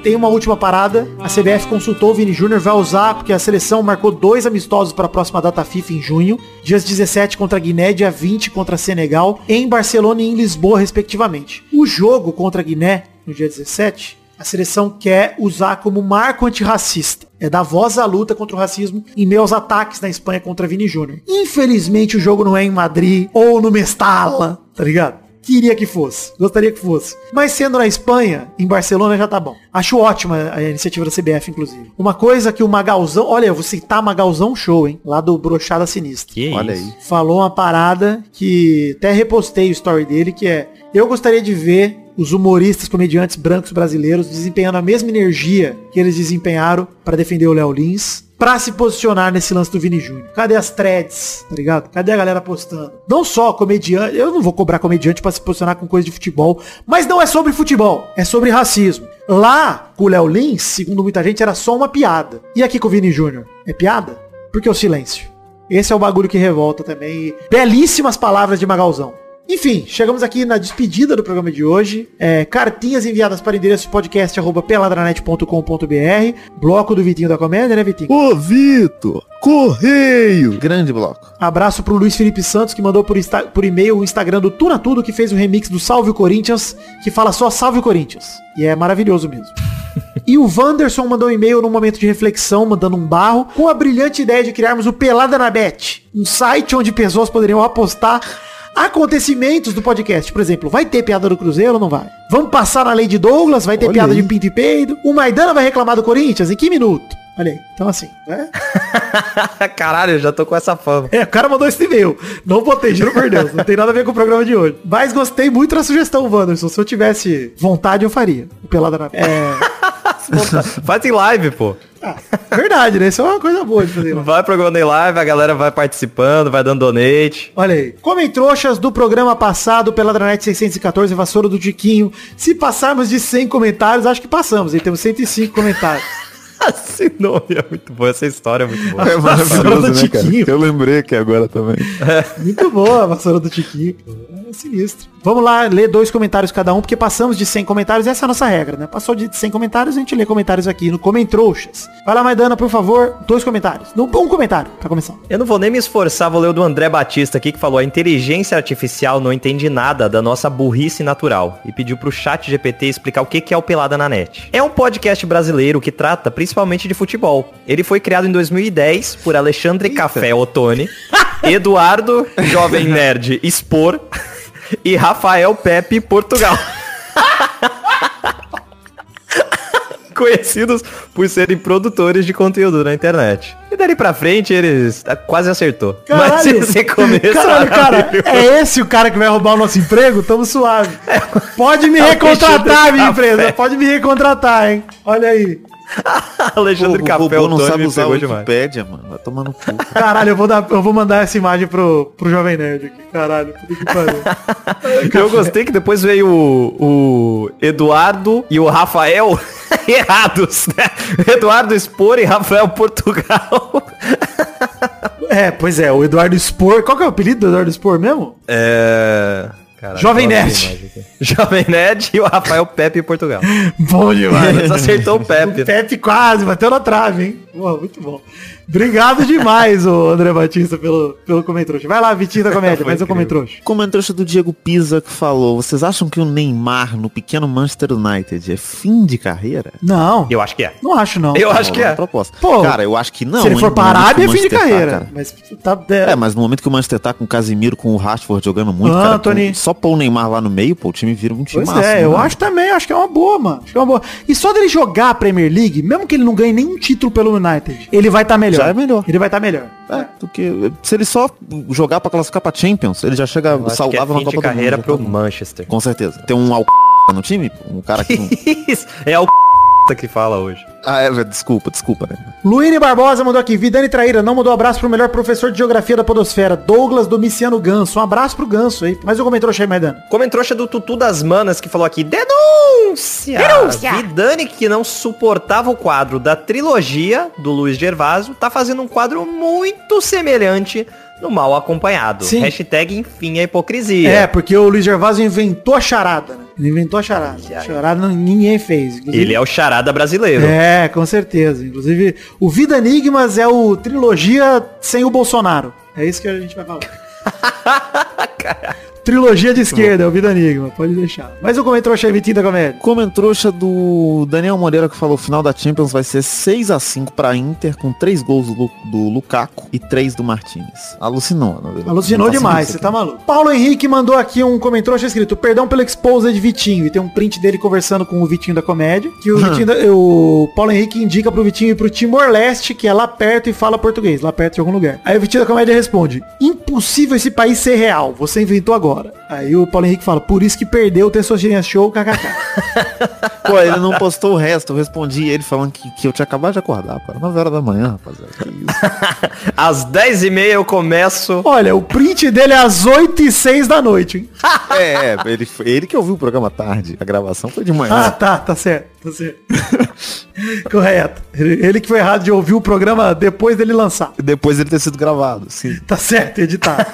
tem uma última parada. A CBF consultou o Vini Júnior, vai usar, porque a seleção marcou dois amistosos para a próxima data FIFA em junho. Dias 17 contra a Guiné, dia 20 contra Senegal, em Barcelona e em Lisboa, respectivamente. O jogo contra a Guiné no dia 17, a seleção quer usar como marco antirracista. É dar voz à luta contra o racismo em meus ataques na Espanha contra Vini Júnior. Infelizmente o jogo não é em Madrid ou no Mestala, tá ligado? Queria que fosse. Gostaria que fosse. Mas sendo na Espanha, em Barcelona já tá bom. Acho ótima a iniciativa da CBF, inclusive. Uma coisa que o Magalzão... Olha, eu vou citar Magalzão Show, hein? Lá do Brochada Sinistra. Que olha isso? aí. Falou uma parada que até repostei o story dele, que é... Eu gostaria de ver os humoristas, comediantes brancos brasileiros desempenhando a mesma energia que eles desempenharam para defender o Léo Lins, pra se posicionar nesse lance do Vini Júnior. Cadê as threads, tá ligado? Cadê a galera postando? Não só comediante, eu não vou cobrar comediante para se posicionar com coisa de futebol, mas não é sobre futebol, é sobre racismo. Lá, com o Léo Lins, segundo muita gente, era só uma piada. E aqui com o Vini Júnior, é piada? Porque o silêncio. Esse é o bagulho que revolta também. Belíssimas palavras de Magalzão. Enfim, chegamos aqui na despedida do programa de hoje. É, cartinhas enviadas para o endereço podcast arroba peladranet.com.br. Bloco do Vitinho da Comédia, né, Vitinho? Ô, Vitor! Correio! Grande bloco. Abraço pro Luiz Felipe Santos, que mandou por, por e-mail o Instagram do Tuna Tudo, que fez o remix do Salve o Corinthians, que fala só Salve o Corinthians. E é maravilhoso mesmo. E o Wanderson mandou um e-mail num momento de reflexão, mandando um barro, com a brilhante ideia de criarmos o Pelada na Bet, um site onde pessoas poderiam apostar acontecimentos do podcast. Por exemplo, vai ter piada do Cruzeiro ou não vai? Vamos passar na lei de Douglas, vai ter Olha piada aí. de pinto e peido. O Maidana vai reclamar do Corinthians em que minuto? Olha aí. Então assim, né? Caralho, eu já tô com essa fama. É, o cara mandou esse e-mail. Não botei, juro por Deus. Não tem nada a ver com o programa de hoje. Mas gostei muito da sugestão, Wanderson. Se eu tivesse vontade, eu faria. O Pelada na... É... Faz em live, pô. Ah, verdade, né? Isso é uma coisa boa de fazer. Vai programando em live, a galera vai participando, vai dando donate. Olha aí. Comem trouxas do programa passado pela Dranet 614, Vassoura do Tiquinho. Se passarmos de 100 comentários, acho que passamos. E temos 105 comentários. Esse nome é muito bom, essa história é muito boa. É maravilhoso, né, cara? Eu lembrei aqui agora também. Muito boa a vassoura do Tiquinho. Sinistro. Vamos lá ler dois comentários cada um, porque passamos de 100 comentários, essa é a nossa regra, né? Passou de 100 comentários, a gente lê comentários aqui no Comentrouxas. Vai lá, Maidana, por favor, dois comentários. Um comentário, pra começar. Eu não vou nem me esforçar, vou ler o do André Batista aqui, que falou, a inteligência artificial não entende nada da nossa burrice natural, e pediu pro chat GPT explicar o que é o Pelada na Net. É um podcast brasileiro que trata principalmente de futebol. Ele foi criado em 2010 por Alexandre Eita. Café Ottoni, Eduardo Jovem Nerd Expor, e Rafael Pepe Portugal. Conhecidos por serem produtores de conteúdo na internet. E dali pra frente eles quase acertou. Caralho, Mas esse começo Caralho, cara, é esse o cara que vai roubar o nosso emprego? Tamo suave. É, Pode me é recontratar, minha empresa. Pode me recontratar, hein? Olha aí. Alexandre Pô, Café, o não sabe usar o Wikipedia, mano. Vai tomar no cu. Caralho, eu vou, dar, eu vou mandar essa imagem pro, pro Jovem Nerd aqui. Caralho, que Eu gostei que depois veio o, o Eduardo e o Rafael errados, né? Eduardo Spor e Rafael Portugal. é, pois é, o Eduardo Spor. Qual que é o apelido do Eduardo Spor mesmo? É. Caraca, Jovem Nerd. Jovem Nerd e o Rafael Pepe em Portugal. bom demais. acertou o Pepe. O Pepe quase, bateu na trave, hein? Pô, muito bom. Obrigado demais, o André Batista, pelo, pelo comentrouxa. Vai lá, Vitinho da Comédia, mais um comentrouxa. Comentrouxa do Diego Pisa que falou, vocês acham que o Neymar no pequeno Manchester United é fim de carreira? Não. Eu acho que é. Não acho, não. Eu acho que é. Proposta. Pô, Cara, eu acho que não. Se ele for parar, é fim de tá, carreira. Tá, mas tá, é... é... mas no momento que o Manchester tá com o Casimiro, com o Rashford jogando muito, ah, cara, com, só pôr o Neymar lá no meio, pô, o time vira um time pois é, eu acho também, acho que é uma boa, mano. Acho que é uma boa. E só dele jogar a Premier League, mesmo que ele não ganhe nenhum título pelo United, ele vai estar tá melhor. Já é melhor. Ele vai estar tá melhor. É, do que se ele só jogar para classificar para Champions, ele já chega é saudável é na Copa carreira do Mundo. pro Manchester. Com certeza. Tem um al... no time, um cara que não... é al que fala hoje. Ah, é, desculpa, desculpa, né? Luíne Barbosa mandou aqui, Vidani Traíra, não mandou abraço pro melhor professor de geografia da podosfera, Douglas Domiciano Ganso. Um abraço pro Ganso aí. Mas eu comentrouxa aí, Maidana. Comentrouxa do Tutu das Manas, que falou aqui, denúncia! Denúncia! Vidani, que não suportava o quadro da trilogia do Luiz Gervásio, tá fazendo um quadro muito semelhante no mal acompanhado. Sim. Hashtag enfim a hipocrisia. É, porque o Luiz Gervásio inventou a charada, né? Ele inventou a charada. A charada ninguém fez. Inclusive, Ele é o charada brasileiro. É, com certeza. Inclusive, o Vida Enigmas é o trilogia sem o Bolsonaro. É isso que a gente vai falar. Trilogia de esquerda, é o Vida Enigma, pode deixar. Mas o comentrouxa Vitinho da comédia. Comentrouxa do Daniel Moreira que falou o final da Champions vai ser 6 a 5 pra Inter, com 3 gols do, do Lukaku e 3 do Martinez. Alucinou. Né? Alucinou demais, você tá maluco. Paulo Henrique mandou aqui um comentrouxa escrito, perdão pelo expose de Vitinho, e tem um print dele conversando com o Vitinho da comédia, que o, Vitinho da, o Paulo Henrique indica pro Vitinho ir pro Timor-Leste, que é lá perto e fala português, lá perto de algum lugar. Aí o Vitinho da comédia responde, impossível esse país ser real, você inventou agora. Aí o Paulo Henrique fala, por isso que perdeu o Testosterinha Show, kkk. pô, ele não postou o resto, eu respondi ele falando que, que eu tinha acabado de acordar, pô, 9 horas da manhã, rapaziada. às 10 e meia eu começo. Olha, o print dele é às 8 e 6 da noite, hein? é, ele, ele que ouviu o programa tarde, a gravação foi de manhã. Ah, tá, tá certo, certo. Correto. Ele que foi errado de ouvir o programa depois dele lançar. Depois dele ter sido gravado, sim. Tá certo, editado.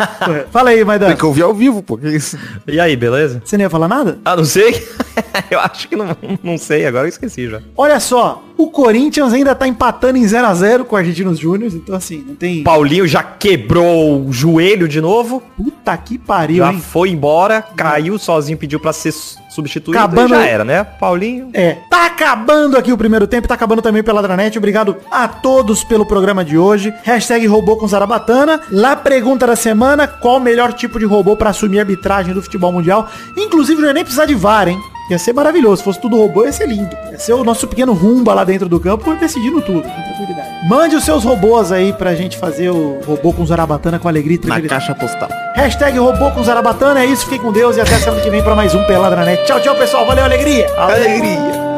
Fala aí, Maidan. Tem que ouvir ao vivo, pô. Que isso? E aí, beleza? Você não ia falar nada? Ah, não sei. eu acho que não, não sei, agora eu esqueci já. Olha só, o Corinthians ainda tá empatando em 0 a 0 com o Argentinos Júnior, então assim, não tem... Paulinho já quebrou o joelho de novo. Puta que pariu, Já hein? foi embora, caiu sozinho, pediu pra ser substituído acabando... já era, né? Paulinho. É. Tá acabando aqui o primeiro tempo, tá acabando também pela Dranet. Obrigado a todos pelo programa de hoje. Hashtag robô com Zarabatana. Lá pergunta da semana, qual o melhor tipo de robô para assumir a arbitragem do futebol mundial? Inclusive, não ia nem precisar de VAR, hein? Ia ser maravilhoso. Se fosse tudo robô, ia ser lindo. Ia ser o nosso pequeno rumba lá dentro do campo decidindo tudo, com tranquilidade. Mande os seus robôs aí pra gente fazer o robô com Zarabatana com alegria e tranquilidade. Na caixa postal. Hashtag robô com Zarabatana. É isso. Fiquem com Deus e até semana que vem pra mais um Peladranet. Tchau, tchau, pessoal. Valeu, alegria. Alegria.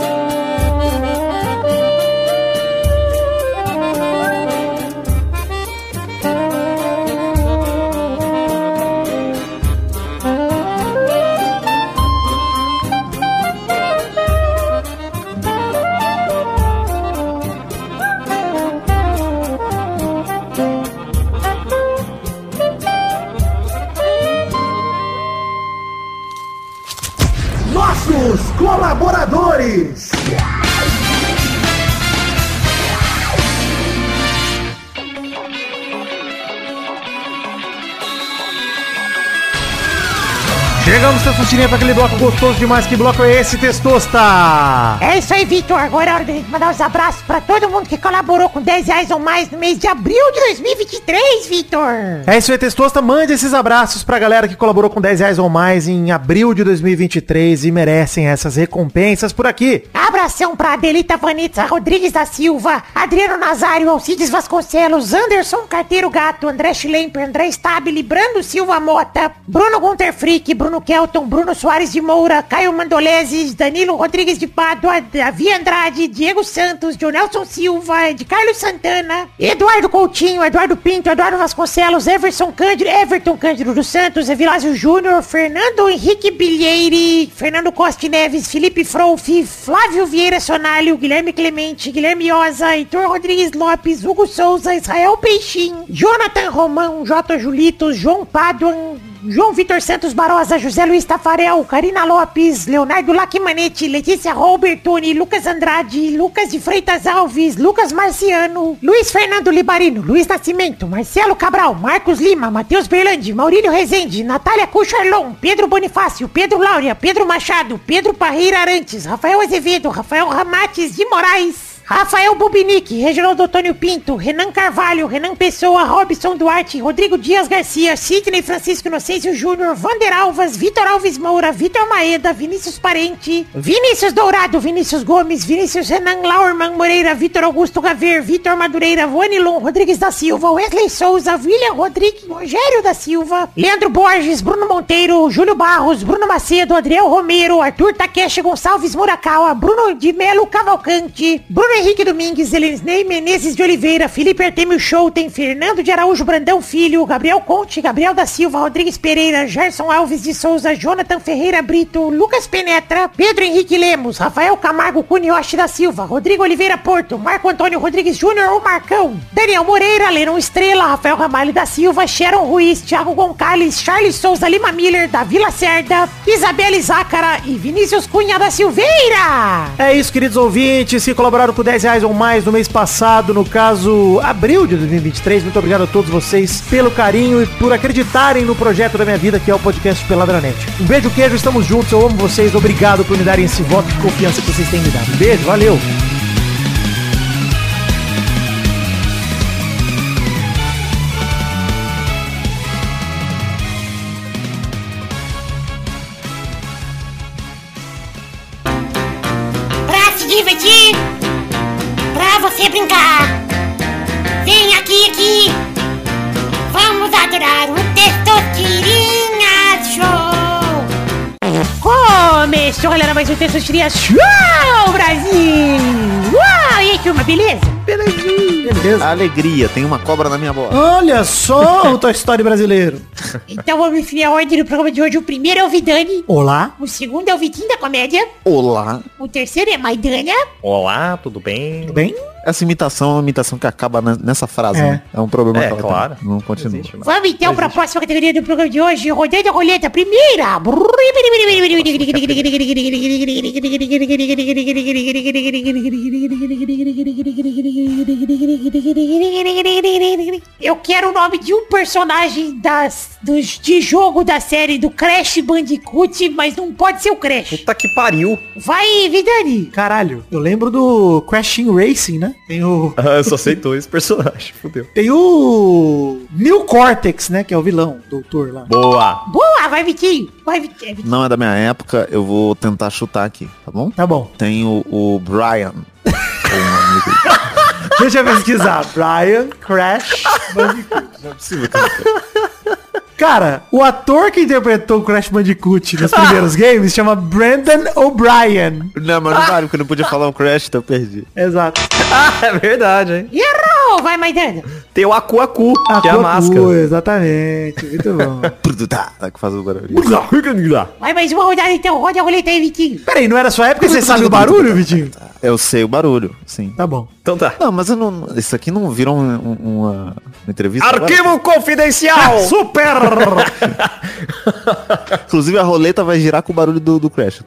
Para aquele bloco gostoso demais. Que bloco é esse, Testosta? É isso aí, Vitor. Agora é hora de mandar uns abraços pra todo mundo que colaborou com 10 reais ou mais no mês de abril de 2023, Vitor. É isso aí, Testosta. Mande esses abraços pra galera que colaborou com 10 reais ou mais em abril de 2023 e merecem essas recompensas por aqui. Abração pra Adelita Vanitza Rodrigues da Silva, Adriano Nazário, Alcides Vasconcelos, Anderson Carteiro Gato, André Schlemper, André Stabile, Brando Silva Mota, Bruno Gunter Frick, Bruno Kelton, Bruno Soares de Moura, Caio Mandoleses, Danilo Rodrigues de Pádua, Davi Andrade, Diego Santos, Jonelson Silva, de Carlos Santana, Eduardo Coutinho, Eduardo Pinto, Eduardo Vasconcelos, Everson Cândido, Everton Cândido dos Santos, Evilásio Júnior, Fernando Henrique Bilheire, Fernando Costa Neves, Felipe Frouf, Flávio Vieira Sonalho, Guilherme Clemente, Guilherme Oza, Heitor Rodrigues Lopes, Hugo Souza, Israel Peixinho, Jonathan Romão, J. Julitos, João Paduan, João Vitor Santos Barosa, José Luiz Tafarel, Karina Lopes, Leonardo Lacimanetti, Letícia Robertoni, Lucas Andrade, Lucas de Freitas Alves, Lucas Marciano, Luiz Fernando Libarino, Luiz Nascimento, Marcelo Cabral, Marcos Lima, Matheus Berlandi, Maurílio Rezende, Natália Cucharlon, Pedro Bonifácio, Pedro Laura, Pedro Machado, Pedro Parreira Arantes, Rafael Azevedo, Rafael Ramates de Moraes, Rafael Bubinic, Reginaldo Antônio Pinto, Renan Carvalho, Renan Pessoa, Robson Duarte, Rodrigo Dias Garcia, Sidney Francisco Inocêncio Júnior, Vander Alves, Vitor Alves Moura, Vitor Maeda, Vinícius Parente, Vinícius Dourado, Vinícius Gomes, Vinícius Renan Laurman Moreira, Vitor Augusto Gaver, Vitor Madureira, Vanilon Rodrigues da Silva, Wesley Souza, William Rodrigues, Rogério da Silva, Leandro Borges, Bruno Monteiro, Júlio Barros, Bruno Macedo, Adriel Romero, Arthur Takeshi Gonçalves Murakawa, Bruno de Melo Cavalcante, Bruno Henrique Domingues, Elisnei Menezes de Oliveira, Felipe Artemio Schouten, Fernando de Araújo Brandão Filho, Gabriel Conte, Gabriel da Silva, Rodrigues Pereira, Gerson Alves de Souza, Jonathan Ferreira Brito, Lucas Penetra, Pedro Henrique Lemos, Rafael Camargo Cunioche da Silva, Rodrigo Oliveira Porto, Marco Antônio Rodrigues Júnior ou Marcão, Daniel Moreira, Lennon Estrela, Rafael Ramalho da Silva, Sharon Ruiz, Thiago Gonçalves, Charles Souza Lima Miller, da Vila Cerda, Isabelle Zácara e Vinícius Cunha da Silveira. É isso, queridos ouvintes. Se colaboraram com 10 reais ou mais no mês passado, no caso, abril de 2023. Muito obrigado a todos vocês pelo carinho e por acreditarem no projeto da minha vida, que é o podcast Peladranet. Um beijo, queijo, estamos juntos. Eu amo vocês. Obrigado por me darem esse voto de confiança que vocês têm me dado. Um beijo, valeu. Adorar o Testosterinha Show. Começou, galera, mais um Testosterinha Show, Brasil. Uau, e aí, turma, beleza? Beleza. Alegria, tem uma cobra na minha bola. Olha só o Toy Story brasileiro. Então vamos definir a ordem do programa de hoje. O primeiro é o Vidani. Olá. O segundo é o Vitinho da Comédia. Olá. O terceiro é Maidana. Olá, tudo bem? Tudo bem? Essa imitação é uma imitação que acaba ne- nessa frase, É. né? É um problema É, que ela tem. claro. Não continua. Existe, mas- Vamos então para a próxima categoria do programa de hoje. Rodando a roleta. Primeira. Eu quero o nome de um personagem das, dos, de jogo da série do Crash Bandicoot, mas não pode ser o Crash. Puta que pariu. Vai, Vidani. Caralho. Eu lembro do Crashing Racing, né? Tem o... Ah, eu só aceitou esse personagem, fudeu. Tem o... New Cortex, né? Que é o vilão, doutor lá. Boa. Boa, vai, Vitinho. Vai, Vitinho. Não é da minha época, eu vou tentar chutar aqui, tá bom? Tá bom. Tem o, o Brian. Deixa eu pesquisar. Brian Crash Bandicoot. Não é possível que não- Cara, o ator que interpretou o Crash Bandicoot nos primeiros games chama Brandon O'Brien. Não, mas não vale, porque eu não podia falar o Crash, então eu perdi. Exato. Ah, é verdade, hein? Errou, vai, Maidana. Tem o Aku Aku, que é a máscara. Exatamente. Muito bom. Tá, que faz o barulho. Vai mais uma rodada então. Roda a roleta aí, Vitinho. Peraí, não era sua época? Você sabe o barulho, Vitinho? Eu sei o barulho, sim. Tá bom. Então tá. Não, mas eu não. Isso aqui não virou um- um- uma, uma entrevista. agora? Arquivo confidencial! Super! Inclusive a roleta vai girar com o barulho do, do Crash.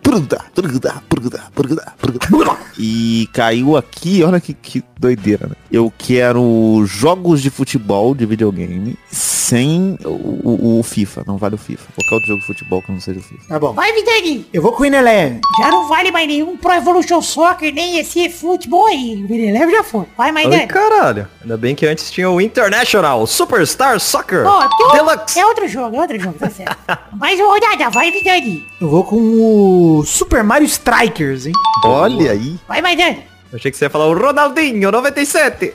E caiu aqui, olha que, que doideira, né? Eu quero jogos de futebol de videogame sem o, o- o FIFA, não vale o FIFA. Qualquer outro jogo de futebol que não seja o FIFA. Tá bom. Vai, Vidani. Eu vou com o Ineleven. Já não vale mais nenhum Pro Evolution Soccer, nem esse futebol aí. O Vineleve já foi. Vai, Ai, Maidana. caralho. Ainda bem que antes tinha o International Superstar Soccer um- Deluxe. É outro jogo, é outro jogo, tá certo. Mas o rodada, vai, Vidani. Eu vou com o Super Mario Strikers, hein? Olha aí. Vai, Maidana. Eu achei que você ia falar o Ronaldinho, 97.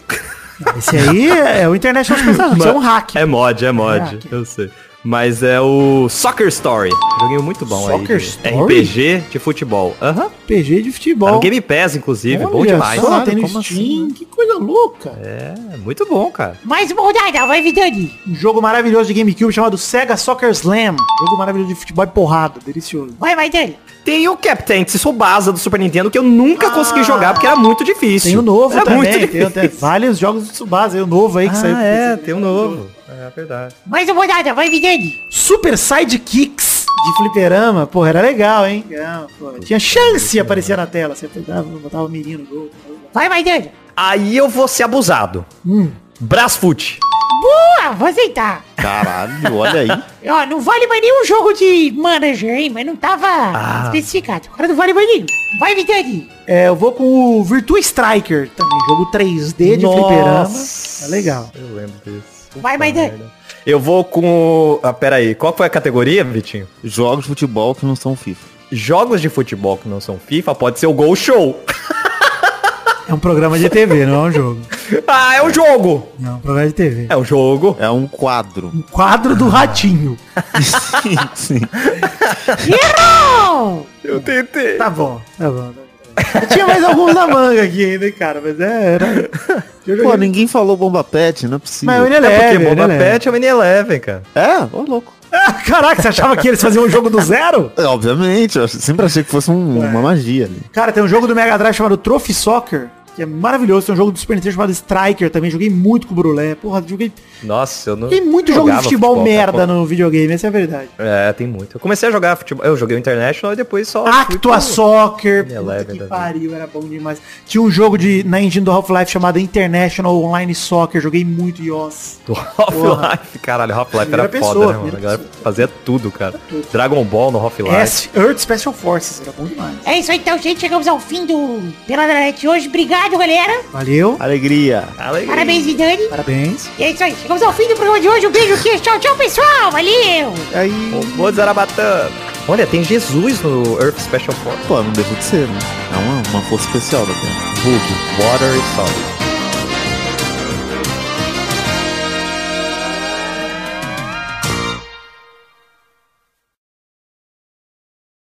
Esse aí é o International Superstar. Isso é um hack. É mod, é mod, hack. eu sei. Mas é o Soccer Story. Joguinho muito bom Soccer aí. Story? RPG de futebol. Aham. PG de futebol. Tá no Game Pass, inclusive. bom Olha demais. Só, tem no como Steam. assim? Que coisa louca. É, muito bom, cara. Mais uma rodada, vai, Vidani. Um jogo maravilhoso de GameCube chamado Sega Soccer Slam. Jogo maravilhoso de futebol e porrada. Delicioso. Vai, Maidana. Tem o Captain Tsubasa do Super Nintendo que eu nunca Ah. consegui jogar porque era muito difícil. Tem o novo era também. muito Tem até vários jogos de Tsubasa. aí o novo aí que saiu. Ah, é, tem um novo. É verdade. Mais uma rodada, vai, Vidani. Super Sidekicks de fliperama. Porra, era legal, hein? Legal, porra. Tinha chance de aparecer na tela. Você pegava, botava o menino no gol. Vai, Maidana. Aí eu vou ser abusado. Hum. Brasfoot. Boa, vou aceitar. Caralho, olha aí. Ó, não vale mais nenhum jogo de manager, hein? Mas não tava Ah. especificado. Agora não vale mais nenhum. Vai, Vidani. É, eu vou com o Virtua Striker também. Jogo 3D de fliperama. É legal. Eu lembro desse. Vai, Maidana. Eu vou com. Ah, pera aí. Qual foi a categoria, Vitinho? Jogos de futebol que não são FIFA. Jogos de futebol que não são FIFA pode ser o Gol Show. É um programa de TV, não é um jogo. ah, é um jogo. Não, é um programa de TV. É um jogo. É um quadro. Um quadro do ratinho. sim, sim. Eu tentei. Tá bom, tá bom. Tá bom. Eu tinha mais alguns na manga aqui ainda, cara, mas é, era... Pô, ninguém falou bomba pet, não é possível. Mas é É leve, porque ele Boba é leve. Pet é o Mini-Eleven, cara. É, ô louco. Ah, caraca, você achava que eles faziam um jogo do zero? É, obviamente, eu sempre achei que fosse um- uma magia ali. Cara, tem um jogo do Mega Drive chamado Trophy Soccer, que é maravilhoso. Tem um jogo do Super Nintendo chamado Striker também. Joguei muito com o Brulé. Porra, joguei, Nossa, eu não. joguei muito jogo de jogava futebol, merda cara. no videogame, essa é a verdade. É, tem muito. Eu comecei a jogar futebol. Eu joguei o International e depois só. fui Actua pro- Soccer, puta Eleven que pariu, era bom demais. Tinha um jogo de, na engine do Half-Life chamado International Online Soccer, joguei muito IOS. Do Half-Life, caralho, Half-Life era pessoa, foda, né, mano? A galera fazia tudo, cara. Dragon Ball no Half-Life. S Earth Special Forces, era bom demais. É isso aí, então, gente. Chegamos ao fim do Peladranet hoje. Obrigado, galera. Valeu, Alegria. Alegria. Parabéns, Vidani. parabéns. E é isso aí. Chegamos ao fim do programa de hoje. Um beijo aqui. Tchau, tchau, pessoal. Valeu. Aí, Ô, Zarabatana. Olha, tem Jesus no Earth Special Force. pô, não deixa de ser, né? É uma, uma força especial da Terra. Bug, Water e Solid.